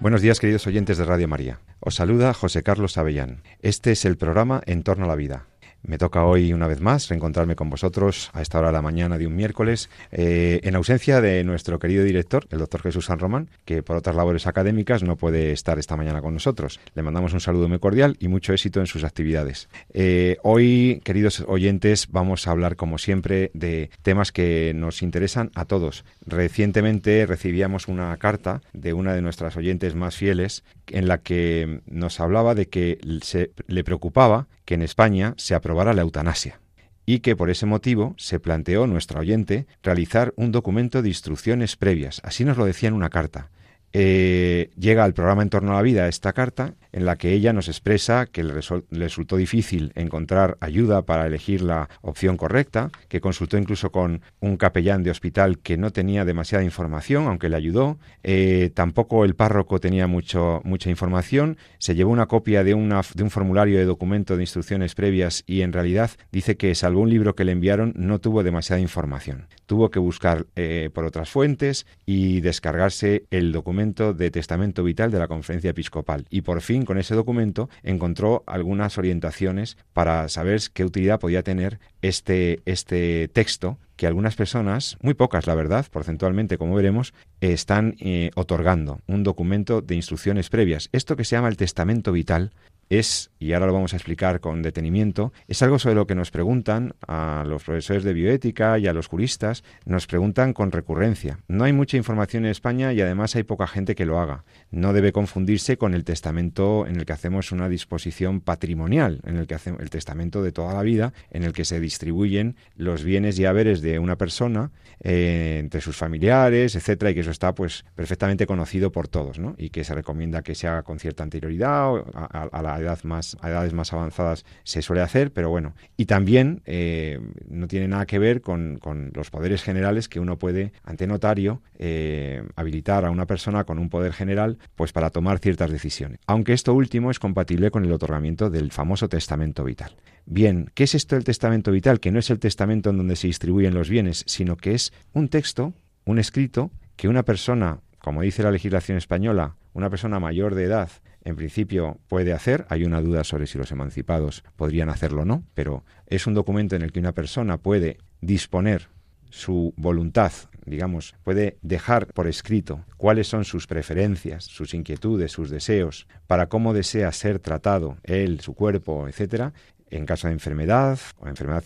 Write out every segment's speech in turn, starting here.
Buenos días queridos oyentes de Radio María. Os saluda José Carlos Avellán. Este es el programa En torno a la vida me toca hoy una vez más reencontrarme con vosotros a esta hora de la mañana de un miércoles, eh, en ausencia de nuestro querido director, el doctor Jesús San Román, que por otras labores académicas no puede estar esta mañana con nosotros. Le mandamos un saludo muy cordial y mucho éxito en sus actividades. Eh, hoy, queridos oyentes, vamos a hablar, como siempre, de temas que nos interesan a todos. Recientemente recibíamos una carta de una de nuestras oyentes más fieles en la que nos hablaba de que se, le preocupaba que en España se aprobara la eutanasia y que por ese motivo se planteó nuestra oyente realizar un documento de instrucciones previas. Así nos lo decía en una carta. Eh, llega al programa En torno a la vida esta carta en la que ella nos expresa que le, resultó difícil encontrar ayuda para elegir la opción correcta, que consultó incluso con un capellán de hospital que no tenía demasiada información, aunque le ayudó. Eh, tampoco el párroco tenía mucho, mucha información. Se llevó una copia de, una, de un formulario de documento de instrucciones previas y en realidad dice que, salvo un libro que le enviaron, no tuvo demasiada información. Tuvo que buscar eh, por otras fuentes y descargarse el documento de testamento vital de la conferencia episcopal. Y por fin con ese documento encontró algunas orientaciones para saber qué utilidad podía tener este, este texto que algunas personas, muy pocas la verdad, porcentualmente como veremos, están eh, otorgando un documento de instrucciones previas. Esto que se llama el testamento vital es, y ahora lo vamos a explicar con detenimiento, es algo sobre lo que nos preguntan a los profesores de bioética y a los juristas, nos preguntan con recurrencia. No hay mucha información en España y además hay poca gente que lo haga. No debe confundirse con el testamento en el que hacemos una disposición patrimonial, en el que hacemos el testamento de toda la vida, en el que se distribuyen los bienes y haberes de una persona eh, entre sus familiares, etcétera, y que eso está pues perfectamente conocido por todos, ¿no? Y que se recomienda que se haga con cierta anterioridad a, a la edad más, a edades más avanzadas se suele hacer, pero bueno. Y también eh, no tiene nada que ver con, con, los poderes generales que uno puede, ante notario, eh, habilitar a una persona con un poder general pues para tomar ciertas decisiones. Aunque esto último es compatible con el otorgamiento del famoso testamento vital. Bien, ¿qué es esto del testamento vital? Que no es el testamento en donde se distribuyen los bienes, sino que es un texto, un escrito, que una persona, como dice la legislación española, una persona mayor de edad, en principio puede hacer. Hay una duda sobre si los emancipados podrían hacerlo o no, pero es un documento en el que una persona puede disponer su voluntad, digamos, puede dejar por escrito cuáles son sus preferencias, sus inquietudes, sus deseos, para cómo desea ser tratado él, su cuerpo, etcétera, en caso de enfermedad o enfermedad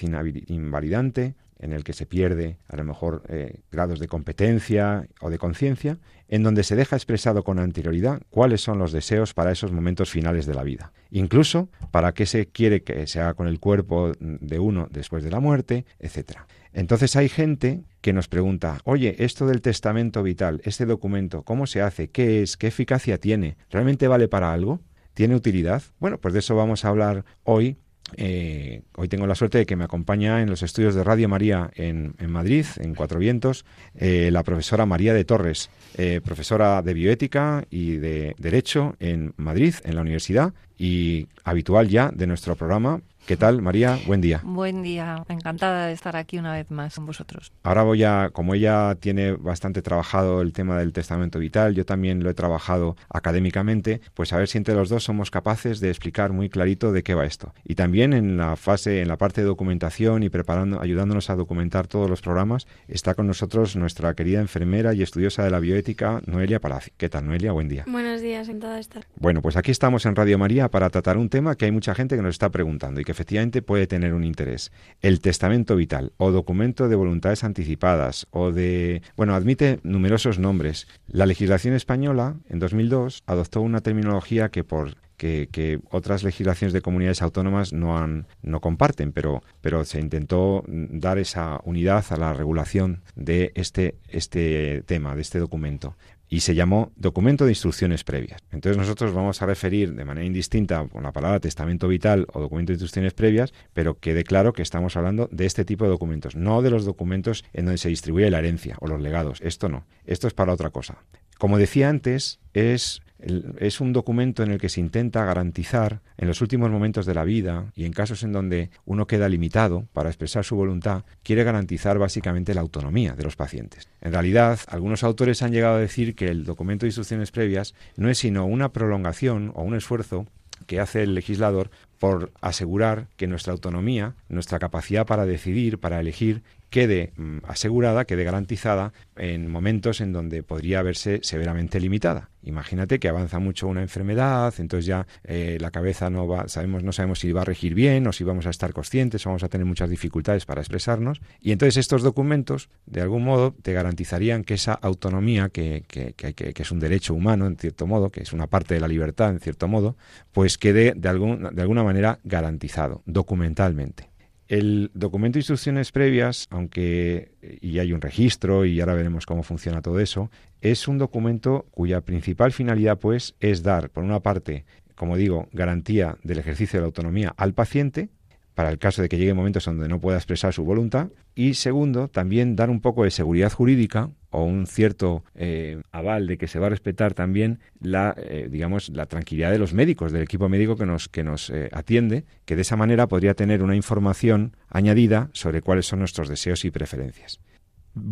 invalidante, en el que se pierde a lo mejor eh, grados de competencia o de conciencia, en donde se deja expresado con anterioridad cuáles son los deseos para esos momentos finales de la vida, incluso para qué se quiere que se haga con el cuerpo de uno después de la muerte, etc. Entonces hay gente que nos pregunta, oye, esto del testamento vital, este documento, ¿cómo se hace? ¿Qué es? ¿Qué eficacia tiene? ¿Realmente vale para algo? ¿Tiene utilidad? Bueno, pues de eso vamos a hablar hoy eh, hoy tengo la suerte de que me acompaña en los estudios de Radio María en, Madrid, en Cuatro Vientos, eh, la profesora María de Torres, eh, profesora de bioética y de Derecho en Madrid, en la universidad, y habitual ya de nuestro programa ¿Qué tal, María? Buen día. Buen día, encantada de estar aquí una vez más con vosotros. Ahora voy a, como ella tiene bastante trabajado el tema del testamento vital, yo también lo he trabajado académicamente, pues a ver si entre los dos somos capaces de explicar muy clarito de qué va esto. Y también en la fase, en la parte de documentación y preparando, ayudándonos a documentar todos los programas, está con nosotros nuestra querida enfermera y estudiosa de la bioética, Noelia Palacio. ¿Qué tal, Noelia? Buen día. Buenos días, encantada de estar. Bueno, pues aquí estamos en Radio María para tratar un tema que hay mucha gente que nos está preguntando y que efectivamente puede tener un interés. El testamento vital o documento de voluntades anticipadas o de... Bueno, admite numerosos nombres. La legislación española en 2002 adoptó una terminología que por que, otras legislaciones de comunidades autónomas no han no comparten, pero, pero se intentó dar esa unidad a la regulación de este, este tema, de este documento. y se llamó documento de instrucciones previas. Entonces nosotros vamos a referir de manera indistinta con la palabra testamento vital o documento de instrucciones previas, pero quede claro que estamos hablando de este tipo de documentos, no de los documentos en donde se distribuye la herencia o los legados. Esto no, esto es para otra cosa. Como decía antes, es es un documento en el que se intenta garantizar en los últimos momentos de la vida y en casos en donde uno queda limitado para expresar su voluntad, quiere garantizar básicamente la autonomía de los pacientes. En realidad, algunos autores han llegado a decir que el documento de instrucciones previas no es sino una prolongación o un esfuerzo que hace el legislador por asegurar que nuestra autonomía, nuestra capacidad para decidir, para elegir, quede mm, asegurada, quede garantizada en momentos en donde podría verse severamente limitada. Imagínate que avanza mucho una enfermedad, entonces ya eh, la cabeza no va, sabemos, no sabemos si va a regir bien o si vamos a estar conscientes o vamos a tener muchas dificultades para expresarnos. Y entonces estos documentos, de algún modo, te garantizarían que esa autonomía, que, es un derecho humano, en cierto modo, que es una parte de la libertad, en cierto modo, pues quede de, de alguna manera garantizado, documentalmente. El documento de instrucciones previas, aunque y hay un registro y ahora veremos cómo funciona todo eso, es un documento cuya principal finalidad pues es dar, por una parte, como digo, garantía del ejercicio de la autonomía al paciente para el caso de que llegue momentos donde no pueda expresar su voluntad y segundo, también dar un poco de seguridad jurídica o un cierto eh, aval de que se va a respetar también la, eh, digamos, la tranquilidad de los médicos, del equipo médico que nos, que nos eh, atiende, que de esa manera podría tener una información añadida sobre cuáles son nuestros deseos y preferencias.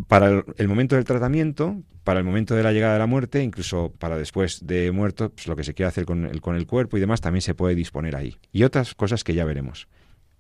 Para el momento del tratamiento, para el momento de la llegada de la muerte, incluso para después de muerto, pues lo que se quiere hacer con el, con el cuerpo y demás también se puede disponer ahí. Y otras cosas que ya veremos.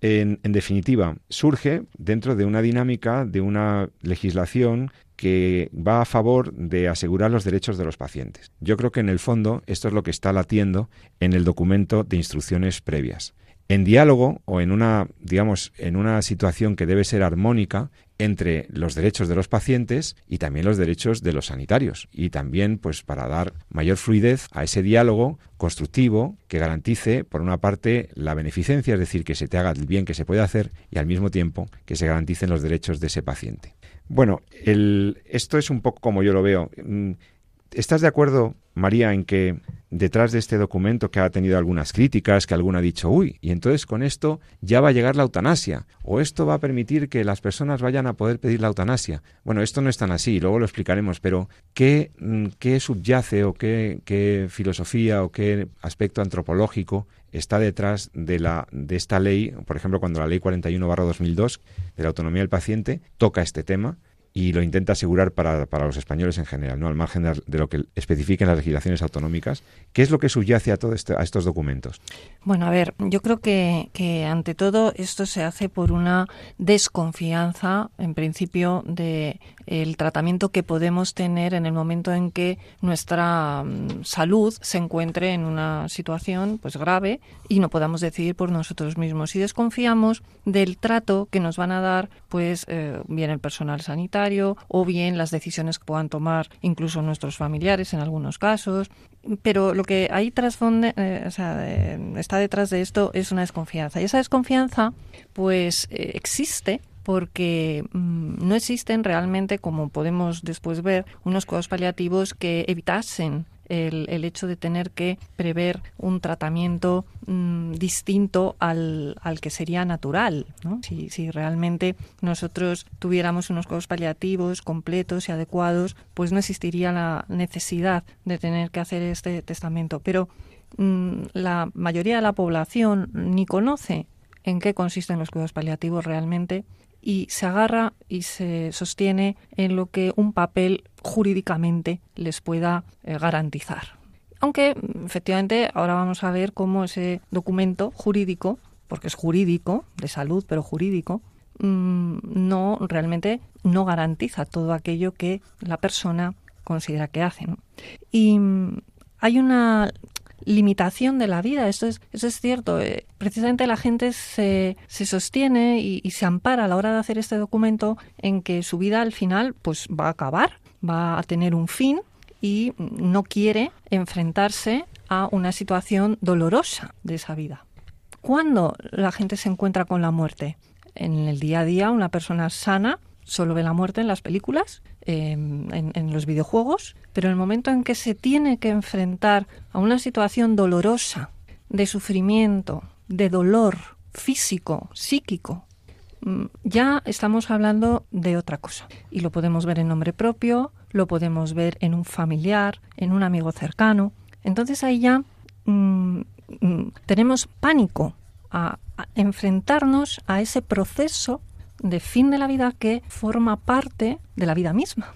En, en, definitiva, surge dentro de una dinámica de una legislación que va a favor de asegurar los derechos de los pacientes. Yo creo que en el fondo esto es lo que está latiendo en el documento de instrucciones previas. En diálogo o en una, digamos, en una situación que debe ser armónica entre los derechos de los pacientes y también los derechos de los sanitarios y también pues para dar mayor fluidez a ese diálogo constructivo que garantice por una parte la beneficencia, es decir, que se te haga el bien que se puede hacer y al mismo tiempo que se garanticen los derechos de ese paciente. Bueno, el, esto es un poco como yo lo veo. ¿Estás de acuerdo, María, en que detrás de este documento que ha tenido algunas críticas, que alguno ha dicho, uy, y entonces con esto ya va a llegar la eutanasia, o esto va a permitir que las personas vayan a poder pedir la eutanasia? Bueno, esto no es tan así, luego lo explicaremos, pero ¿qué, mm, qué subyace o qué, qué filosofía o qué aspecto antropológico está detrás de, la, de esta ley, por ejemplo, cuando la ley 41-2002 de la autonomía del paciente toca este tema y lo intenta asegurar para, para, los españoles en general, no al margen de, lo que especifiquen las legislaciones autonómicas. ¿Qué es lo que subyace a todo este, a estos documentos? Bueno, a ver, yo creo que, que ante todo esto se hace por una desconfianza, en principio, de el tratamiento que podemos tener en el momento en que nuestra mm, salud se encuentre en una situación pues grave y no podamos decidir por nosotros mismos y desconfiamos del trato que nos van a dar pues eh, bien el personal sanitario o bien las decisiones que puedan tomar incluso nuestros familiares en algunos casos. Pero lo que ahí trasfonde, eh, o sea, está detrás de esto es una desconfianza. Y esa desconfianza pues eh, existe porque mm, no existen realmente, como podemos después ver, unos cuidados paliativos que evitasen el, hecho de tener que prever un tratamiento mmm, distinto al, al, que sería natural. ¿no? Si, realmente nosotros tuviéramos unos cuidados paliativos completos y adecuados, pues no existiría la necesidad de tener que hacer este testamento. Pero mmm, la mayoría de la población ni conoce en qué consisten los cuidados paliativos realmente y se agarra y se sostiene en lo que un papel jurídicamente les pueda eh, garantizar. Aunque efectivamente ahora vamos a ver cómo ese documento jurídico, porque es jurídico, de salud, pero jurídico, mmm, no realmente no garantiza todo aquello que la persona considera que hace. Y mmm, hay una limitación de la vida. Eso es, eso es cierto. Eh, precisamente la gente se, se sostiene y, se ampara a la hora de hacer este documento en que su vida al final pues va a acabar, va a tener un fin y no quiere enfrentarse a una situación dolorosa de esa vida. ¿Cuándo la gente se encuentra con la muerte? En el día a día, una persona sana solo ve la muerte en las películas, em, en, los videojuegos, pero en el momento en que se tiene que enfrentar a una situación dolorosa, de sufrimiento, de dolor físico, psíquico, mm, ya estamos hablando de otra cosa. Y lo podemos ver en nombre propio, lo podemos ver en un familiar, en un amigo cercano. Entonces ahí ya mm, mm, tenemos pánico a enfrentarnos a ese proceso de fin de la vida que forma parte de la vida misma.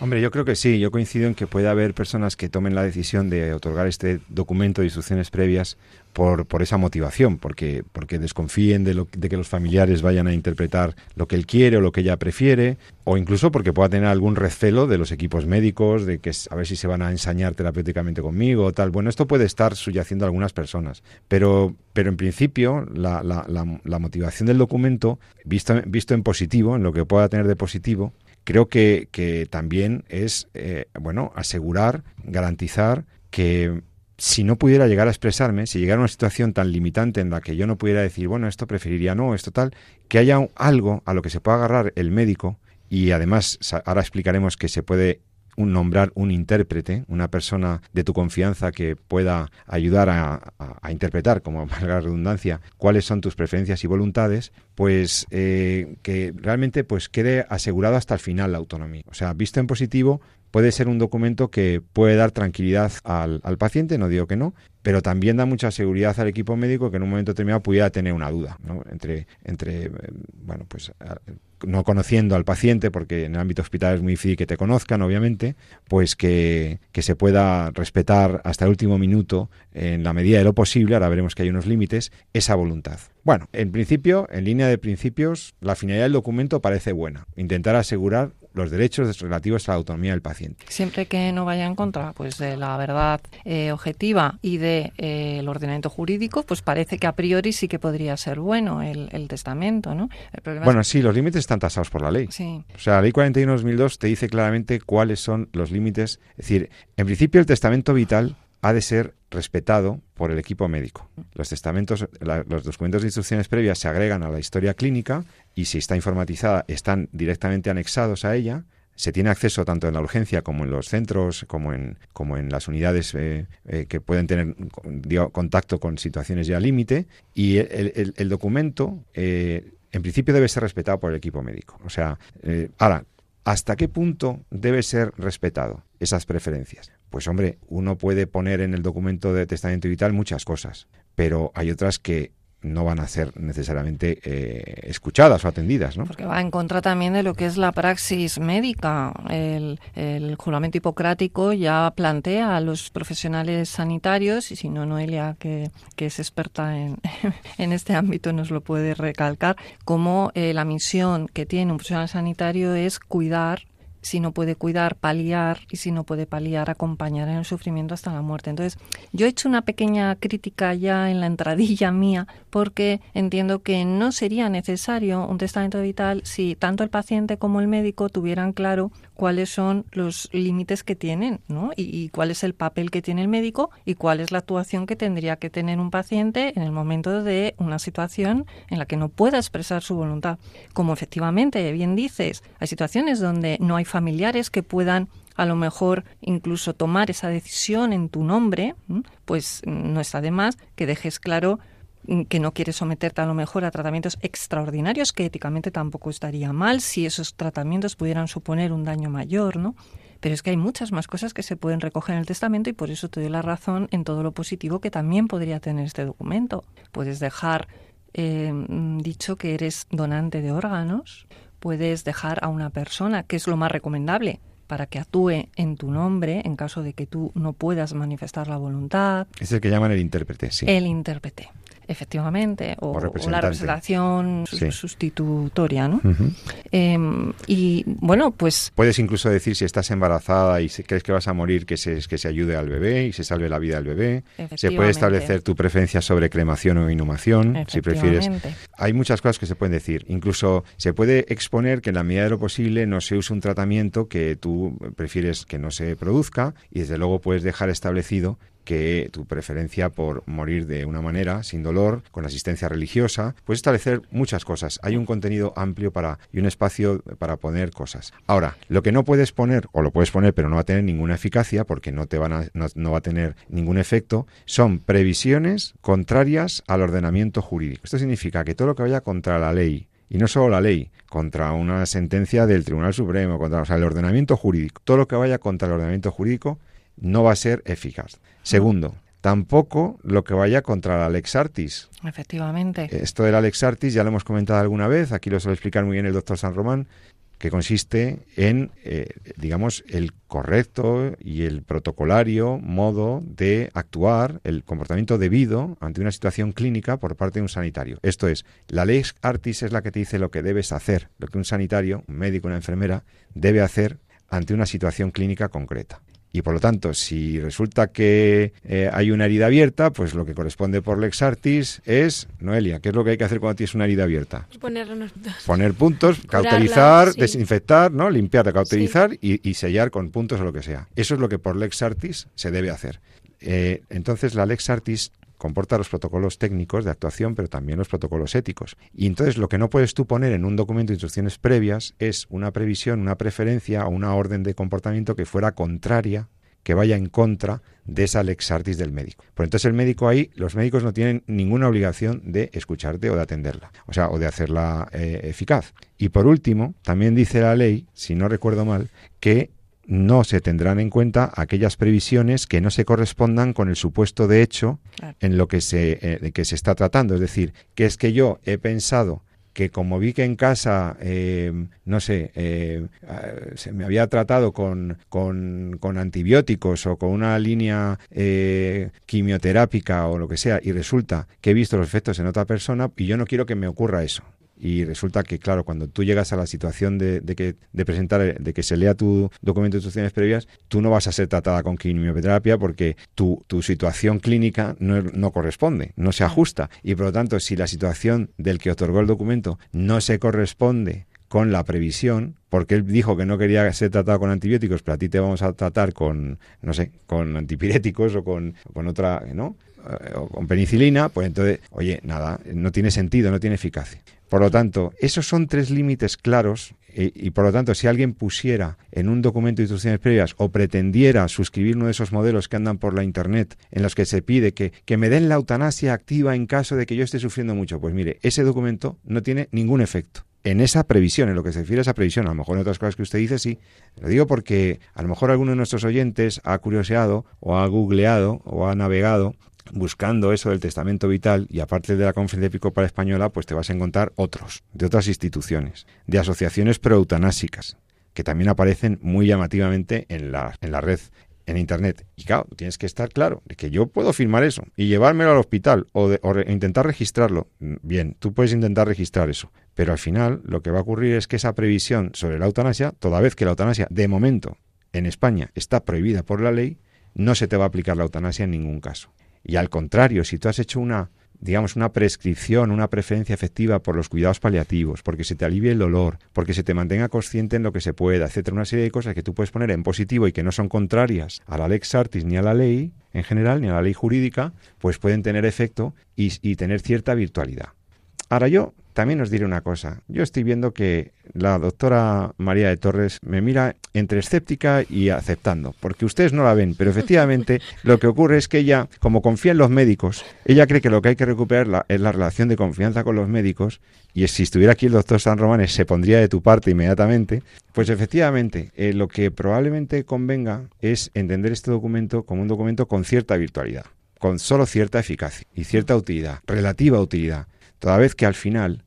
Hombre, yo creo que sí, yo coincido en que puede haber personas que tomen la decisión de otorgar este documento de instrucciones previas por, por esa motivación, porque, porque desconfíen de, lo, que los familiares vayan a interpretar lo que él quiere o lo que ella prefiere, o incluso porque pueda tener algún recelo de los equipos médicos, de que a ver si se van a ensañar terapéuticamente conmigo o tal. Bueno, esto puede estar subyaciendo a algunas personas, pero, pero en principio la, la, la, motivación del documento, visto, visto en positivo, en lo que pueda tener de positivo, creo que, que también es, eh, bueno, asegurar, garantizar que si no pudiera llegar a expresarme, si llegara a una situación tan limitante en la que yo no pudiera decir, bueno, esto preferiría no, esto tal, que haya algo a lo que se pueda agarrar el médico y además ahora explicaremos que se puede un nombrar un intérprete, una persona de tu confianza que pueda ayudar a, interpretar, como valga la redundancia, cuáles son tus preferencias y voluntades, pues eh, que realmente pues quede asegurado hasta el final la autonomía. O sea, visto en positivo, puede ser un documento que puede dar tranquilidad al, al, paciente, no digo que no, pero también da mucha seguridad al equipo médico que en un momento determinado pudiera tener una duda, ¿no? Entre, entre eh, bueno, pues no conociendo al paciente, porque en el ámbito hospitalario es muy difícil que te conozcan, obviamente, pues que, que, se pueda respetar hasta el último minuto, en la medida de lo posible, ahora veremos que hay unos límites, esa voluntad. Bueno, en principio, en línea de principios, la finalidad del documento parece buena, intentar asegurar los derechos relativos a la autonomía del paciente. Siempre que no vaya en contra pues de la verdad eh, objetiva y del de, eh, ordenamiento jurídico, pues parece que a priori sí que podría ser bueno el, testamento, ¿no? bueno, sí, los límites están tasados por la ley. Sí. O sea, la ley 41-2002 te dice claramente cuáles son los límites. Es decir, en principio el testamento vital ha de ser respetado por el equipo médico. Los testamentos, los documentos de instrucciones previas se agregan a la historia clínica y si está informatizada están directamente anexados a ella. Se tiene acceso tanto en la urgencia como en los centros, como en, como en las unidades eh, eh, que pueden tener contacto con situaciones ya límite. Y el, documento, eh, en principio, debe ser respetado por el equipo médico. O sea, ahora, ¿hasta qué punto debe ser respetado esas preferencias? Pues hombre, uno puede poner en el documento de testamento vital muchas cosas, pero hay otras que no van a ser necesariamente eh, escuchadas o atendidas, ¿no? Porque va en contra también de lo que es la praxis médica. El, juramento hipocrático ya plantea a los profesionales sanitarios, y si no, Noelia, que, que es experta en, en, este ámbito, nos lo puede recalcar, como eh, la misión que tiene un profesional sanitario es cuidar si no puede cuidar, paliar y si no puede paliar, acompañar en el sufrimiento hasta la muerte. Entonces, yo he hecho una pequeña crítica ya en la entradilla mía porque entiendo que no sería necesario un testamento vital si tanto el paciente como el médico tuvieran claro cuáles son los límites que tienen, ¿no? Y, cuál es el papel que tiene el médico y cuál es la actuación que tendría que tener un paciente en el momento de una situación en la que no pueda expresar su voluntad. Como efectivamente bien dices, hay situaciones donde no hay familiares que puedan a lo mejor incluso tomar esa decisión en tu nombre, pues no está de más que dejes claro que no quieres someterte a lo mejor a tratamientos extraordinarios, que éticamente tampoco estaría mal si esos tratamientos pudieran suponer un daño mayor, ¿no? Pero es que hay muchas más cosas que se pueden recoger en el testamento y por eso te doy la razón en todo lo positivo que también podría tener este documento. Puedes dejar eh, dicho que eres donante de órganos, puedes dejar a una persona, que es lo más recomendable, para que actúe en tu nombre en caso de que tú no puedas manifestar la voluntad. Es el que llaman el intérprete, sí. El intérprete efectivamente, o, la representación sustitutoria, ¿no? Em, y bueno, pues... Puedes incluso decir si estás embarazada y crees que vas a morir, que se, que se ayude al bebé y se salve la vida del bebé. Se puede establecer tu preferencia sobre cremación o inhumación, si prefieres. Hay muchas cosas que se pueden decir. Incluso se puede exponer que en la medida de lo posible no se use un tratamiento que tú prefieres que no se produzca y desde luego puedes dejar establecido que tu preferencia por morir de una manera, sin dolor, con asistencia religiosa, puedes establecer muchas cosas. Hay un contenido amplio para y un espacio para poner cosas. Ahora, lo que no puedes poner, o lo puedes poner, pero no va a tener ninguna eficacia, porque no te van a, no, va a tener ningún efecto, son previsiones contrarias al ordenamiento jurídico. Esto significa que todo lo que vaya contra la ley, y no solo la ley, contra una sentencia del Tribunal Supremo, contra el ordenamiento jurídico, todo lo que vaya contra el ordenamiento jurídico no va a ser eficaz. Segundo, tampoco lo que vaya contra la Lex Artis. Efectivamente. Esto de la Lex Artis ya lo hemos comentado alguna vez, aquí lo suele explicar muy bien el doctor San Román, que consiste en, eh, digamos, el correcto y el protocolario modo de actuar, el comportamiento debido ante una situación clínica por parte de un sanitario. Esto es, la Lex Artis es la que te dice lo que debes hacer, lo que un sanitario, un médico, una enfermera, debe hacer ante una situación clínica concreta. Y por lo tanto, si resulta que eh, hay una herida abierta, pues lo que corresponde por Lex Artis es, Noelia, ¿qué es lo que hay que hacer cuando tienes una herida abierta? Poner puntos. Poner puntos, cauterizar, desinfectar, ¿no? limpiar, cauterizar y, sellar con puntos o lo que sea. Eso es lo que por Lex Artis se debe hacer. Eh, entonces, la Lex Artis comporta los protocolos técnicos de actuación, pero también los protocolos éticos. Y entonces lo que no puedes tú poner en un documento de instrucciones previas es una previsión, una preferencia o una orden de comportamiento que fuera contraria, que vaya en contra de esa lex artis del médico. Por entonces el médico ahí, los médicos no tienen ninguna obligación de escucharte o de atenderla, o sea, o de hacerla eh, eficaz. Y por último, también dice la ley, si no recuerdo mal, que no se tendrán en cuenta aquellas previsiones que no se correspondan con el supuesto de hecho en lo que se, eh, que se está tratando. Es decir, que es que yo he pensado que como vi que en casa, eh, no sé, eh, se me había tratado con, con, con, antibióticos o con una línea quimioterápica o lo que sea, y resulta que he visto los efectos en otra persona y yo no quiero que me ocurra eso y resulta que claro cuando tú llegas a la situación de, que de presentar de que se lea tu documento de instrucciones previas tú no vas a ser tratada con quimioterapia porque tu, tu situación clínica no, no, corresponde no se ajusta y por lo tanto si la situación del que otorgó el documento no se corresponde con la previsión, porque él dijo que no quería ser tratado con antibióticos, pero a ti te vamos a tratar con, no sé, con antipiréticos o con, con otra, ¿no? Eh, o con penicilina, pues entonces, oye, nada, no tiene sentido, no tiene eficacia. Por lo tanto, esos son tres límites claros y, por lo tanto, si alguien pusiera en un documento de instrucciones previas o pretendiera suscribir uno de esos modelos que andan por la Internet en los que se pide que, que me den la eutanasia activa en caso de que yo esté sufriendo mucho, pues mire, ese documento no tiene ningún efecto en esa previsión, en lo que se refiere a esa previsión, a lo mejor en otras cosas que usted dice, sí. Lo digo porque a lo mejor alguno de nuestros oyentes ha curioseado o ha googleado o ha navegado buscando eso del testamento vital y aparte de la Conferencia Episcopal Española, pues te vas a encontrar otros, de otras instituciones, de asociaciones proeutanásicas, que también aparecen muy llamativamente en la, en la red, en Internet. Y claro, tienes que estar claro de que yo puedo firmar eso y llevármelo al hospital o, intentar registrarlo. Bien, tú puedes intentar registrar eso, pero al final lo que va a ocurrir es que esa previsión sobre la eutanasia, toda vez que la eutanasia de momento en España está prohibida por la ley, no se te va a aplicar la eutanasia en ningún caso. Y al contrario, si tú has hecho una, digamos, una prescripción, una preferencia efectiva por los cuidados paliativos, porque se te alivie el dolor, porque se te mantenga consciente en lo que se pueda, etcétera, una serie de cosas que tú puedes poner en positivo y que no son contrarias a la lex artis ni a la ley en general, ni a la ley jurídica, pues pueden tener efecto y, y tener cierta virtualidad. Ahora yo también os diré una cosa. Yo estoy viendo que la doctora María de Torres me mira entre escéptica y aceptando, porque ustedes no la ven, pero efectivamente lo que ocurre es que ella, como confía en los médicos, ella cree que lo que hay que recuperar es la relación de confianza con los médicos, y si estuviera aquí el doctor San Romanes se pondría de tu parte inmediatamente, pues efectivamente eh, lo que probablemente convenga es entender este documento como un documento con cierta virtualidad, con solo cierta eficacia y cierta utilidad, relativa utilidad, toda vez que al final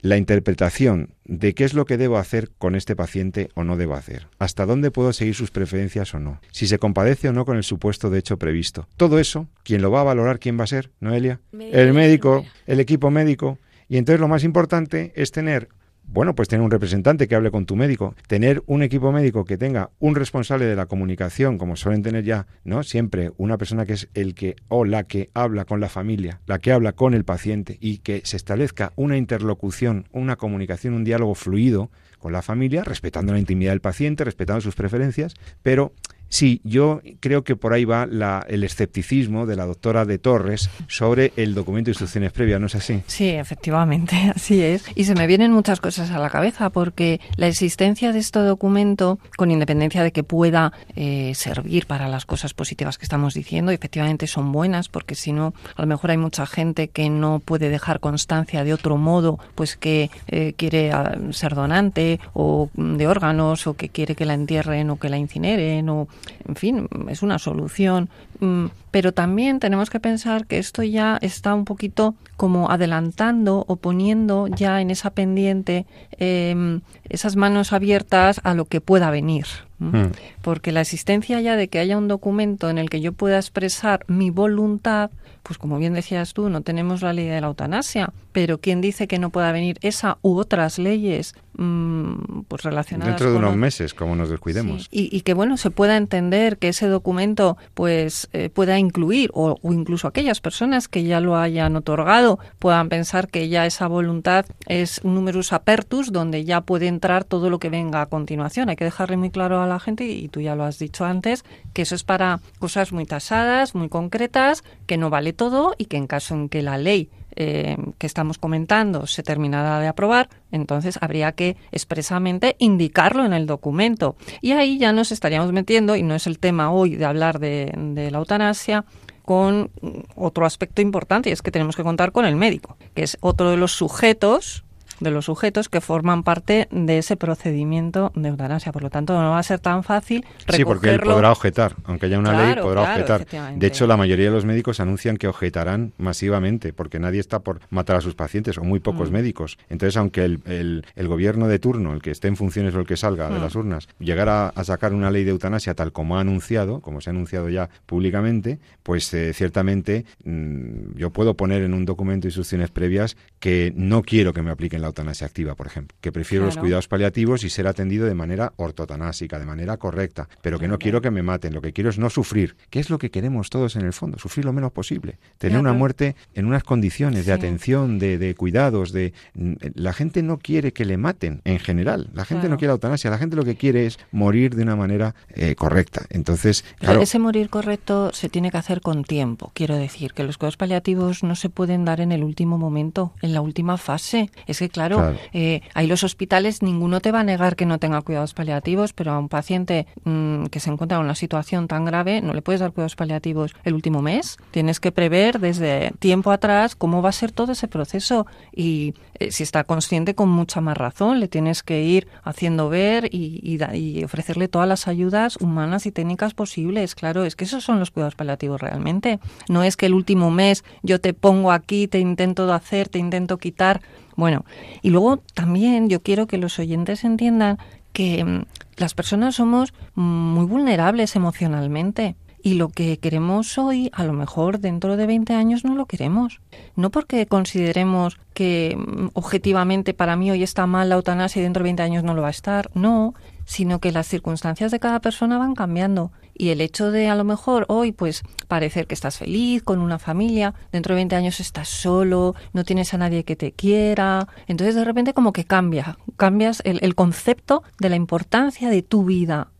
la interpretación de qué es lo que debo hacer con este paciente o no debo hacer, hasta dónde puedo seguir sus preferencias o no, si se compadece o no con el supuesto de hecho previsto. Todo eso, ¿quién lo va a valorar? ¿Quién va a ser? ¿Noelia? El médico, el equipo médico. Y entonces lo más importante es tener bueno, pues tener un representante que hable con tu médico, tener un equipo médico que tenga un responsable de la comunicación, como suelen tener ya, ¿no? Siempre una persona que es el que o la que habla con la familia, la que habla con el paciente y que se establezca una interlocución, una comunicación, un diálogo fluido con la familia, respetando la intimidad del paciente, respetando sus preferencias, pero Sí, yo creo que por ahí va el escepticismo de la doctora de Torres sobre el documento de instrucciones previas, ¿no es así? Sí, efectivamente, así es. Y se me vienen muchas cosas a la cabeza porque la existencia de este documento, con independencia de que pueda eh, servir para las cosas positivas que estamos diciendo, efectivamente son buenas porque si no, a lo mejor hay mucha gente que no puede dejar constancia de otro modo, pues que eh, quiere ah, ser donante o de órganos o que quiere que la entierren o que la incineren o en fin, es una solución. Mm, pero también tenemos que pensar que esto ya está un poquito como adelantando o poniendo ya en esa pendiente em, esas manos abiertas a lo que pueda venir. Hmm. Porque la existencia ya de que haya un documento en el que yo pueda expresar mi voluntad, pues como bien decías tú, no tenemos la ley de la eutanasia, pero ¿quién dice que no pueda venir esa u otras leyes mm, pues relacionadas dentro de unos meses, como nos descuidemos? Y, que bueno se pueda entender que ese documento pues eh, pueda incluir o, incluso aquellas personas que ya lo hayan otorgado puedan pensar que ya esa voluntad es un numerus apertus donde ya puede entrar todo lo que venga a continuación. Hay que dejarle muy claro a la gente y tú ya lo has dicho antes que eso es para cosas muy tasadas, muy concretas, que no vale todo y que en caso en que la ley eh, que estamos comentando se terminara de aprobar, entonces habría que expresamente indicarlo en el documento. Y ahí ya nos estaríamos metiendo, y no es el tema hoy de hablar de, de la eutanasia, con otro aspecto importante, y es que tenemos que contar con el médico, que es otro de los sujetos de los sujetos que forman parte de ese procedimiento de eutanasia. Por lo tanto, no va a ser tan fácil recogerlo. Sí, porque él podrá objetar, aunque haya una ley, podrá objetar. De hecho, la mayoría de los médicos anuncian que objetarán masivamente, porque nadie está por matar a sus pacientes, o muy pocos mm. médicos. Entonces, aunque el, el, gobierno de turno, el que esté en funciones o el que salga de mm. las urnas, llegara a sacar una ley de eutanasia tal como ha anunciado, como se ha anunciado ya públicamente, pues eh, ciertamente mm, yo puedo poner en un documento de instrucciones previas que no quiero que me apliquen la eutanasia activa, por ejemplo, que prefiero los cuidados paliativos y ser atendido de manera ortotanásica, de manera correcta, pero que no quiero que me maten, lo que quiero es no sufrir, que es lo que queremos todos en el fondo, sufrir lo menos posible, tener una muerte en unas condiciones de atención, de, cuidados, de la gente no quiere que le maten en general, la gente no quiere la eutanasia, la gente lo que quiere es morir de una manera eh, correcta. Entonces, ese morir correcto se tiene que hacer con tiempo, quiero decir, que los cuidados paliativos no se pueden dar en el último momento, en la última fase. Es que claro, eh, ahí los hospitales, ninguno te va a negar que no tenga cuidados paliativos, pero a un paciente mm, que se encuentra en una situación tan grave no le puedes dar cuidados paliativos el último mes. Tienes que prever desde tiempo atrás cómo va a ser todo ese proceso y eh, si está consciente con mucha más razón, le tienes que ir haciendo ver y, y ofrecerle todas las ayudas humanas y técnicas posibles. Claro, es que esos son los cuidados paliativos realmente. No es que el último mes yo te pongo aquí, te intento hacer, te intento quitar bueno, y luego también yo quiero que los oyentes entiendan que mm, las personas somos muy vulnerables emocionalmente. Y lo que queremos hoy, a lo mejor dentro de 20 años no lo queremos. No porque consideremos que mm, objetivamente para mí hoy está mal la eutanasia y dentro de 20 años no lo va a estar. No, sino que las circunstancias de cada persona van cambiando. Y el hecho de a lo mejor hoy pues parecer que estás feliz con una familia, dentro de 20 años estás solo, no tienes a nadie que te quiera, entonces de repente como que cambia, cambias el, el concepto de la importancia de tu vida,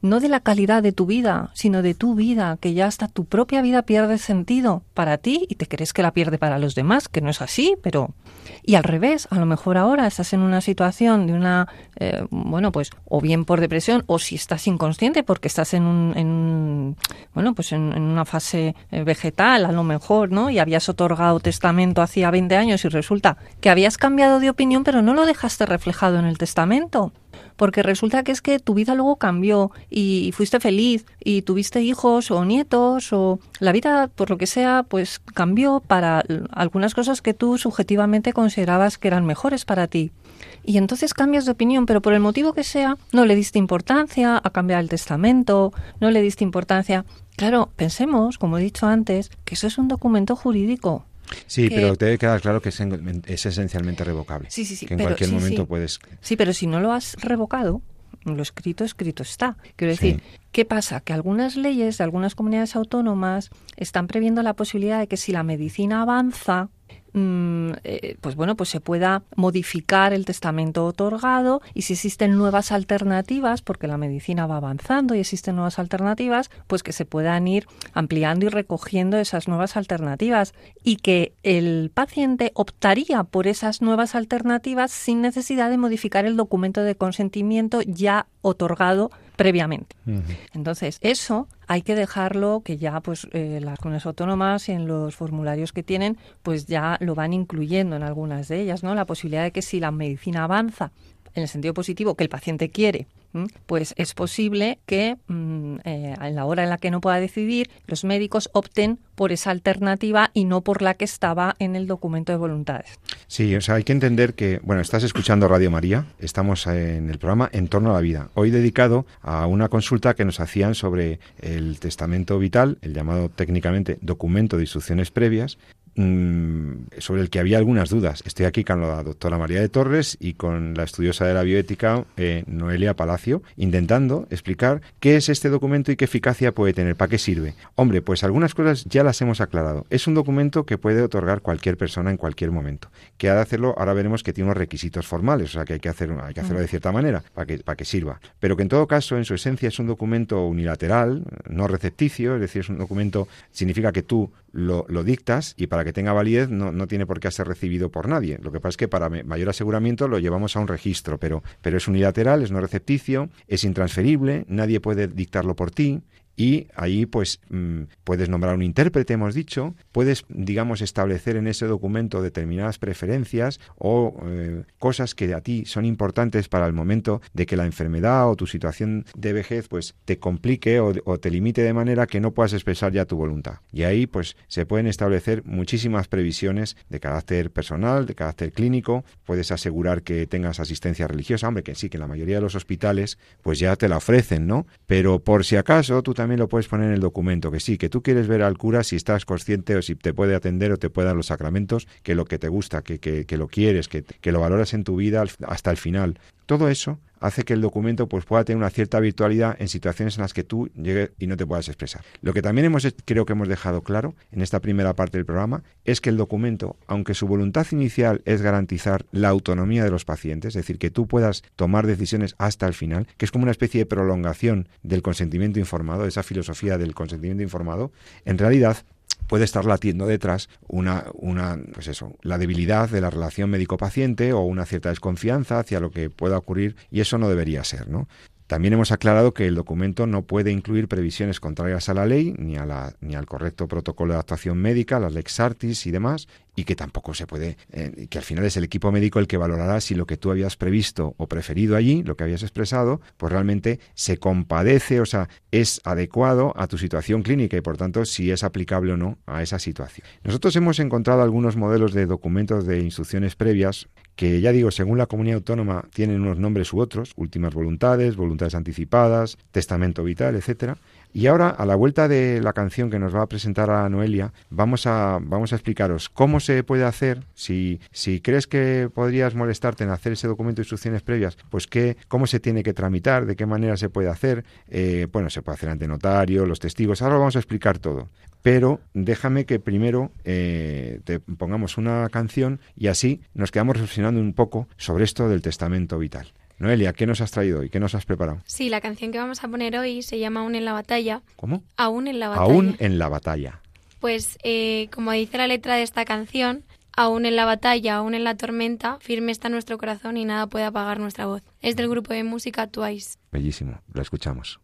no de la calidad de tu vida, sino de tu vida, que ya hasta tu propia vida pierde sentido para ti y te crees que la pierde para los demás, que no es así, pero... Y al revés, a lo mejor ahora estás en una situación de una, eh, bueno, pues o bien por depresión o si estás inconsciente porque estás en un, en, bueno, pues en, una fase eh, vegetal a lo mejor, ¿no? Y habías otorgado testamento hacía 20 años y resulta que habías cambiado de opinión pero no lo dejaste reflejado en el testamento porque resulta que es que tu vida luego cambió y fuiste feliz y tuviste hijos o nietos o la vida, por lo que sea, pues cambió para algunas cosas que tú subjetivamente considerabas que eran mejores para ti. Y entonces cambias de opinión, pero por el motivo que sea, no le diste importancia a cambiar el testamento, no le diste importancia. Claro, pensemos, como he dicho antes, que eso es un documento jurídico. Sí, pero te debe quedar claro que es, esencialmente revocable. Sí, sí, sí. Que en cualquier momento puedes. Sí, pero si no lo has revocado, lo escrito, escrito está. Quiero decir, ¿qué pasa? Que algunas leyes de algunas comunidades autónomas están previendo la posibilidad de que si la medicina avanza, pues bueno, pues se pueda modificar el testamento otorgado y si existen nuevas alternativas, porque la medicina va avanzando y existen nuevas alternativas, pues que se puedan ir ampliando y recogiendo esas nuevas alternativas y que el paciente optaría por esas nuevas alternativas sin necesidad de modificar el documento de consentimiento ya otorgado previamente. Entonces, eso hay que dejarlo que ya pues eh, las comunidades autónomas en los formularios que tienen pues ya lo van incluyendo en algunas de ellas, ¿no? La posibilidad de que si la medicina avanza en el sentido positivo que el paciente quiere pues es posible que mm, eh, en la hora en la que no pueda decidir, los médicos opten por esa alternativa y no por la que estaba en el documento de voluntades. Sí, o sea, hay que entender que, bueno, estás escuchando Radio María, estamos en el programa En torno a la vida, hoy dedicado a una consulta que nos hacían sobre el testamento vital, el llamado técnicamente documento de instrucciones previas, sobre el que había algunas dudas. Estoy aquí con la doctora María de Torres y con la estudiosa de la bioética eh, Noelia Palacio, intentando explicar qué es este documento y qué eficacia puede tener, para qué sirve. Hombre, pues algunas cosas ya las hemos aclarado. Es un documento que puede otorgar cualquier persona en cualquier momento. Que ha de hacerlo, ahora veremos que tiene unos requisitos formales, o sea que hay que, hacer, hay que hacerlo de cierta manera para que, para que sirva. Pero que en todo caso, en su esencia, es un documento unilateral, no recepticio, es decir, es un documento, significa que tú lo, dictas y para que tenga validez no, no, tiene por qué ser recibido por nadie. Lo que pasa es que para mayor aseguramiento lo llevamos a un registro, pero, pero es unilateral, es no recepticio, es intransferible, nadie puede dictarlo por ti y ahí pues mm, puedes nombrar un intérprete, hemos dicho, puedes, digamos, establecer en ese documento determinadas preferencias o eh, cosas que a ti son importantes para el momento de que la enfermedad o tu situación de vejez pues te complique o, te limite de manera que no puedas expresar ya tu voluntad. Y ahí pues se pueden establecer muchísimas previsiones de carácter personal, de carácter clínico, puedes asegurar que tengas asistencia religiosa, hombre, que sí, que en la mayoría de los hospitales pues ya te la ofrecen, ¿no? Pero por si acaso tú también también lo puedes poner en el documento, que sí, que tú quieres ver al cura si estás consciente o si te puede atender o te puede dar los sacramentos, que lo que te gusta, que, que, que lo quieres, que, que lo valoras en tu vida hasta el final. Todo eso hace que el documento pues, pueda tener una cierta virtualidad en situaciones en las que tú llegues y no te puedas expresar. Lo que también hemos, creo que hemos dejado claro en esta primera parte del programa es que el documento, aunque su voluntad inicial es garantizar la autonomía de los pacientes, es decir, que tú puedas tomar decisiones hasta el final, que es como una especie de prolongación del consentimiento informado, esa filosofía del consentimiento informado, en realidad puede estar latiendo detrás una, una, pues eso, la debilidad de la relación médico-paciente o una cierta desconfianza hacia lo que pueda ocurrir y eso no debería ser, ¿no? También hemos aclarado que el documento no puede incluir previsiones contrarias a la ley ni, a la, ni al correcto protocolo de actuación médica, las lex artis y demás, y que tampoco se puede, eh, que al final es el equipo médico el que valorará si lo que tú habías previsto o preferido allí, lo que habías expresado, pues realmente se compadece, o sea, es adecuado a tu situación clínica y por tanto si es aplicable o no a esa situación. Nosotros hemos encontrado algunos modelos de documentos de instrucciones previas que ya digo, según la comunidad autónoma tienen unos nombres u otros, últimas voluntades, voluntades anticipadas, testamento vital, etcétera. Y ahora, a la vuelta de la canción que nos va a presentar a Noelia, vamos a, vamos a explicaros cómo se puede hacer, si, si crees que podrías molestarte en hacer ese documento de instrucciones previas, pues qué, cómo se tiene que tramitar, de qué manera se puede hacer, eh, bueno, se puede hacer ante notario, los testigos, ahora vamos a explicar todo pero déjame que primero eh, te pongamos una canción y así nos quedamos reflexionando un poco sobre esto del testamento vital. Noelia, ¿qué nos has traído hoy? ¿Qué nos has preparado? Sí, la canción que vamos a poner hoy se llama Aún en la batalla. ¿Cómo? Aún en la batalla. Aún en la batalla. Pues eh, como dice la letra de esta canción, aún en la batalla, aún en la tormenta, firme está nuestro corazón y nada puede apagar nuestra voz. Es del grupo de música Twice. Bellísimo, la escuchamos.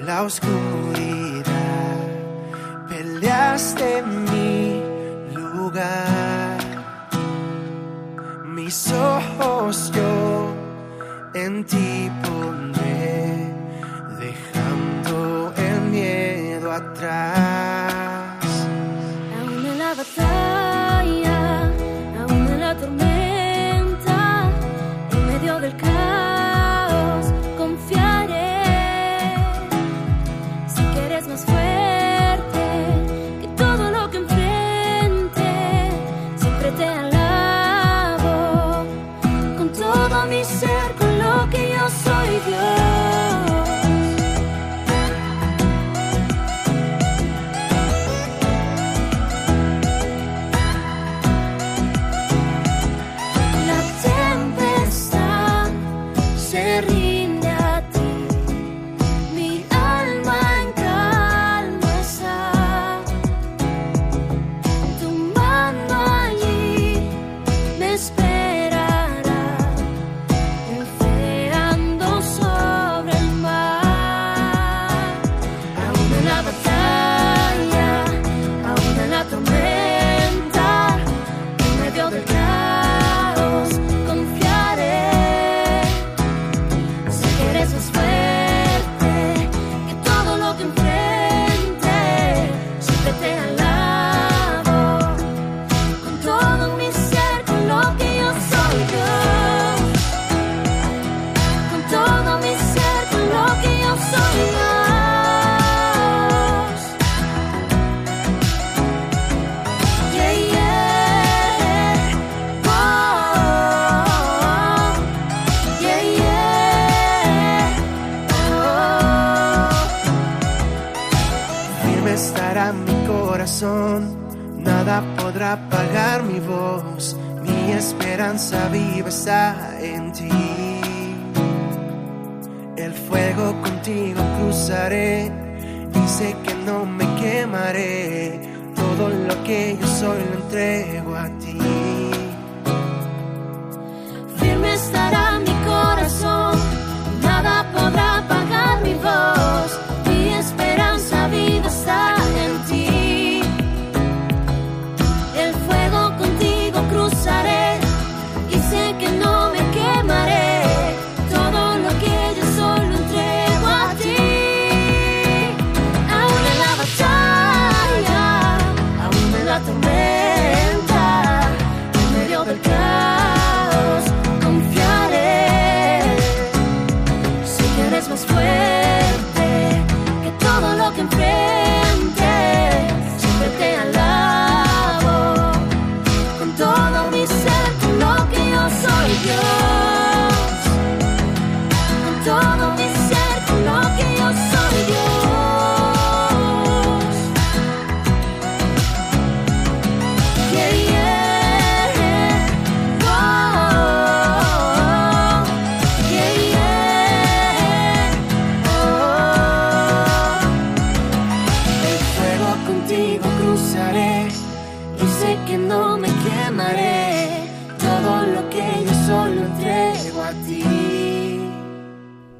La oscuridad, peleaste mi lugar. Mis ojos yo en ti pondré, dejando el miedo atrás. Nada podrá apagar mi voz. Mi esperanza viva está en ti. El fuego contigo cruzaré sé que no me quemaré. Todo lo que yo soy lo entrego a ti. Firme estará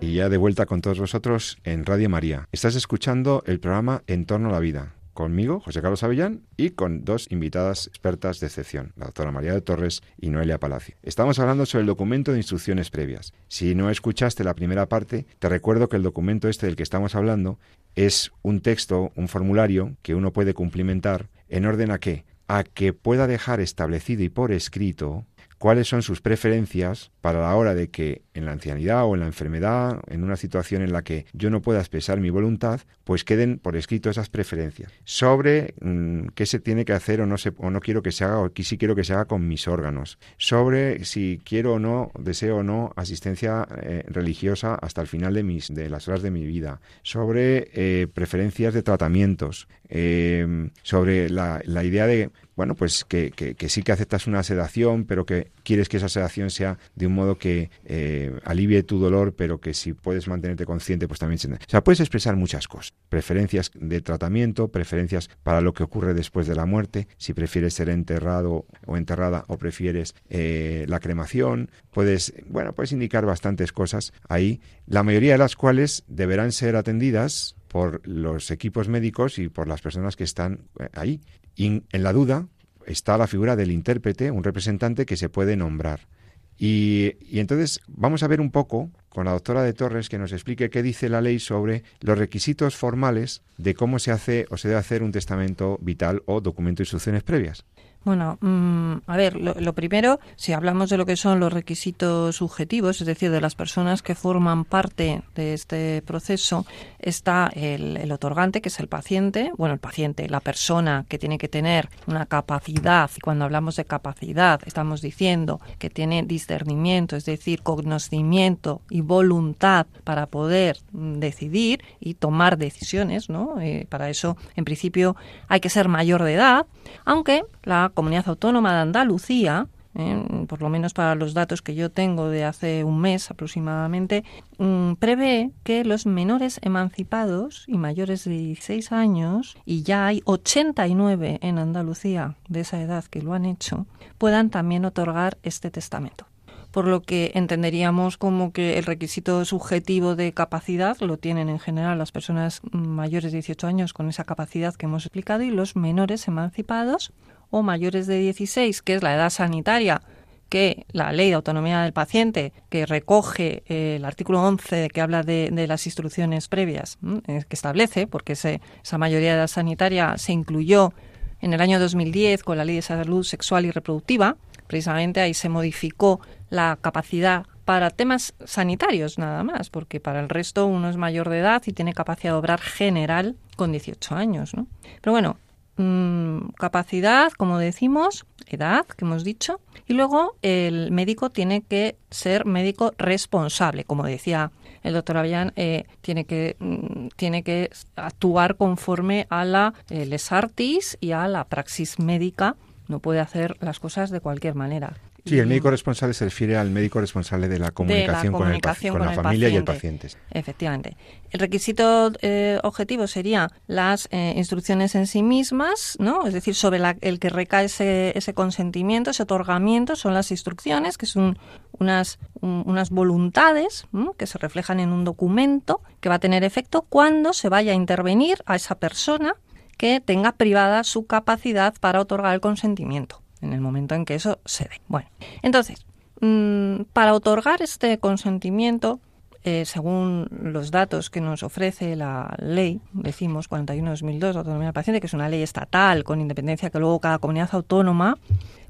Y ya de vuelta con todos vosotros en Radio María. Estás escuchando el programa En torno a la vida. Conmigo, José Carlos Avellán, y con dos invitadas expertas de excepción, la doctora María de Torres y Noelia Palacio. Estamos hablando sobre el documento de instrucciones previas. Si no escuchaste la primera parte, te recuerdo que el documento este del que estamos hablando es un texto, un formulario que uno puede cumplimentar en orden a qué? A que pueda dejar establecido y por escrito cuáles son sus preferencias para la hora de que en la ancianidad o en la enfermedad, en una situación en la que yo no pueda expresar mi voluntad, pues queden por escrito esas preferencias sobre mm, qué se tiene que hacer o no se, o no quiero que se haga o que sí quiero que se haga con mis órganos, sobre si quiero o no, deseo o no asistencia eh, religiosa hasta el final de mis de las horas de mi vida, sobre eh, preferencias de tratamientos, eh, sobre la, la idea de bueno, pues que, que, sí que aceptas una sedación, pero que quieres que esa sedación sea de un modo que eh, alivie tu dolor, pero que si puedes mantenerte consciente, pues también se... O sea, puedes expresar muchas cosas. Preferencias de tratamiento, preferencias para lo que ocurre después de la muerte, si prefieres ser enterrado o enterrada o prefieres eh, la cremación, puedes, bueno, puedes indicar bastantes cosas ahí, la mayoría de las cuales deberán ser atendidas por los equipos médicos y por las personas que están eh, ahí. Y en la duda está la figura del intérprete, un representante que se puede nombrar. Y, y, entonces vamos a ver un poco con la doctora de Torres que nos explique qué dice la ley sobre los requisitos formales de cómo se hace o se debe hacer un testamento vital o documento de instrucciones previas. Bueno, mm, a ver, lo, primero, si hablamos de lo que son los requisitos subjetivos, es decir, de las personas que forman parte de este proceso, está el, el, otorgante, que es el paciente, bueno, el paciente, la persona que tiene que tener una capacidad, y cuando hablamos de capacidad, estamos diciendo que tiene discernimiento, es decir, conocimiento y voluntad para poder mm, decidir y tomar decisiones, ¿no? Eh, para eso, en principio, hay que ser mayor de edad, aunque la Comunidad Autónoma de Andalucía, eh, por lo menos para los datos que yo tengo de hace un mes aproximadamente, mm, prevé que los menores emancipados y mayores de 16 años, y ya hay 89 en Andalucía de esa edad que lo han hecho, puedan también otorgar este testamento. Por lo que entenderíamos como que el requisito subjetivo de capacidad lo tienen en general las personas mayores de 18 años con esa capacidad que hemos explicado y los menores emancipados o mayores de 16, que es la edad sanitaria que la ley de autonomía del paciente, que recoge eh, el artículo 11 que habla de, las instrucciones previas, que establece, porque esa mayoría de edad sanitaria se incluyó en el año 2010 con la ley de salud sexual y reproductiva, precisamente ahí se modificó la capacidad para temas sanitarios nada más, porque para el resto uno es mayor de edad y tiene capacidad de obrar general con 18 años, ¿no? Pero bueno, mmm, capacidad, como decimos, edad, que hemos dicho, y luego el médico tiene que ser médico responsable, como decía el doctor Avellán, eh, tiene, que, mm, tiene que actuar conforme a la eh, Les y a la praxis médica no puede hacer las cosas de cualquier manera. Sí, el médico responsable se refiere al médico responsable de la comunicación, con, el, con, la familia y el paciente. Efectivamente. El requisito eh, objetivo sería las eh, instrucciones en sí mismas, ¿no? Es decir, sobre el que recae ese, ese consentimiento, ese otorgamiento, son las instrucciones, que son unas, unas voluntades que se reflejan en un documento que va a tener efecto cuando se vaya a intervenir a esa persona que tenga privada su capacidad para otorgar el consentimiento en el momento en que eso se dé. Bueno, entonces, mm, para otorgar este consentimiento, eh, según los datos que nos ofrece la ley, decimos 41-2002, autonomía del paciente, que es una ley estatal con independencia que luego cada comunidad autónoma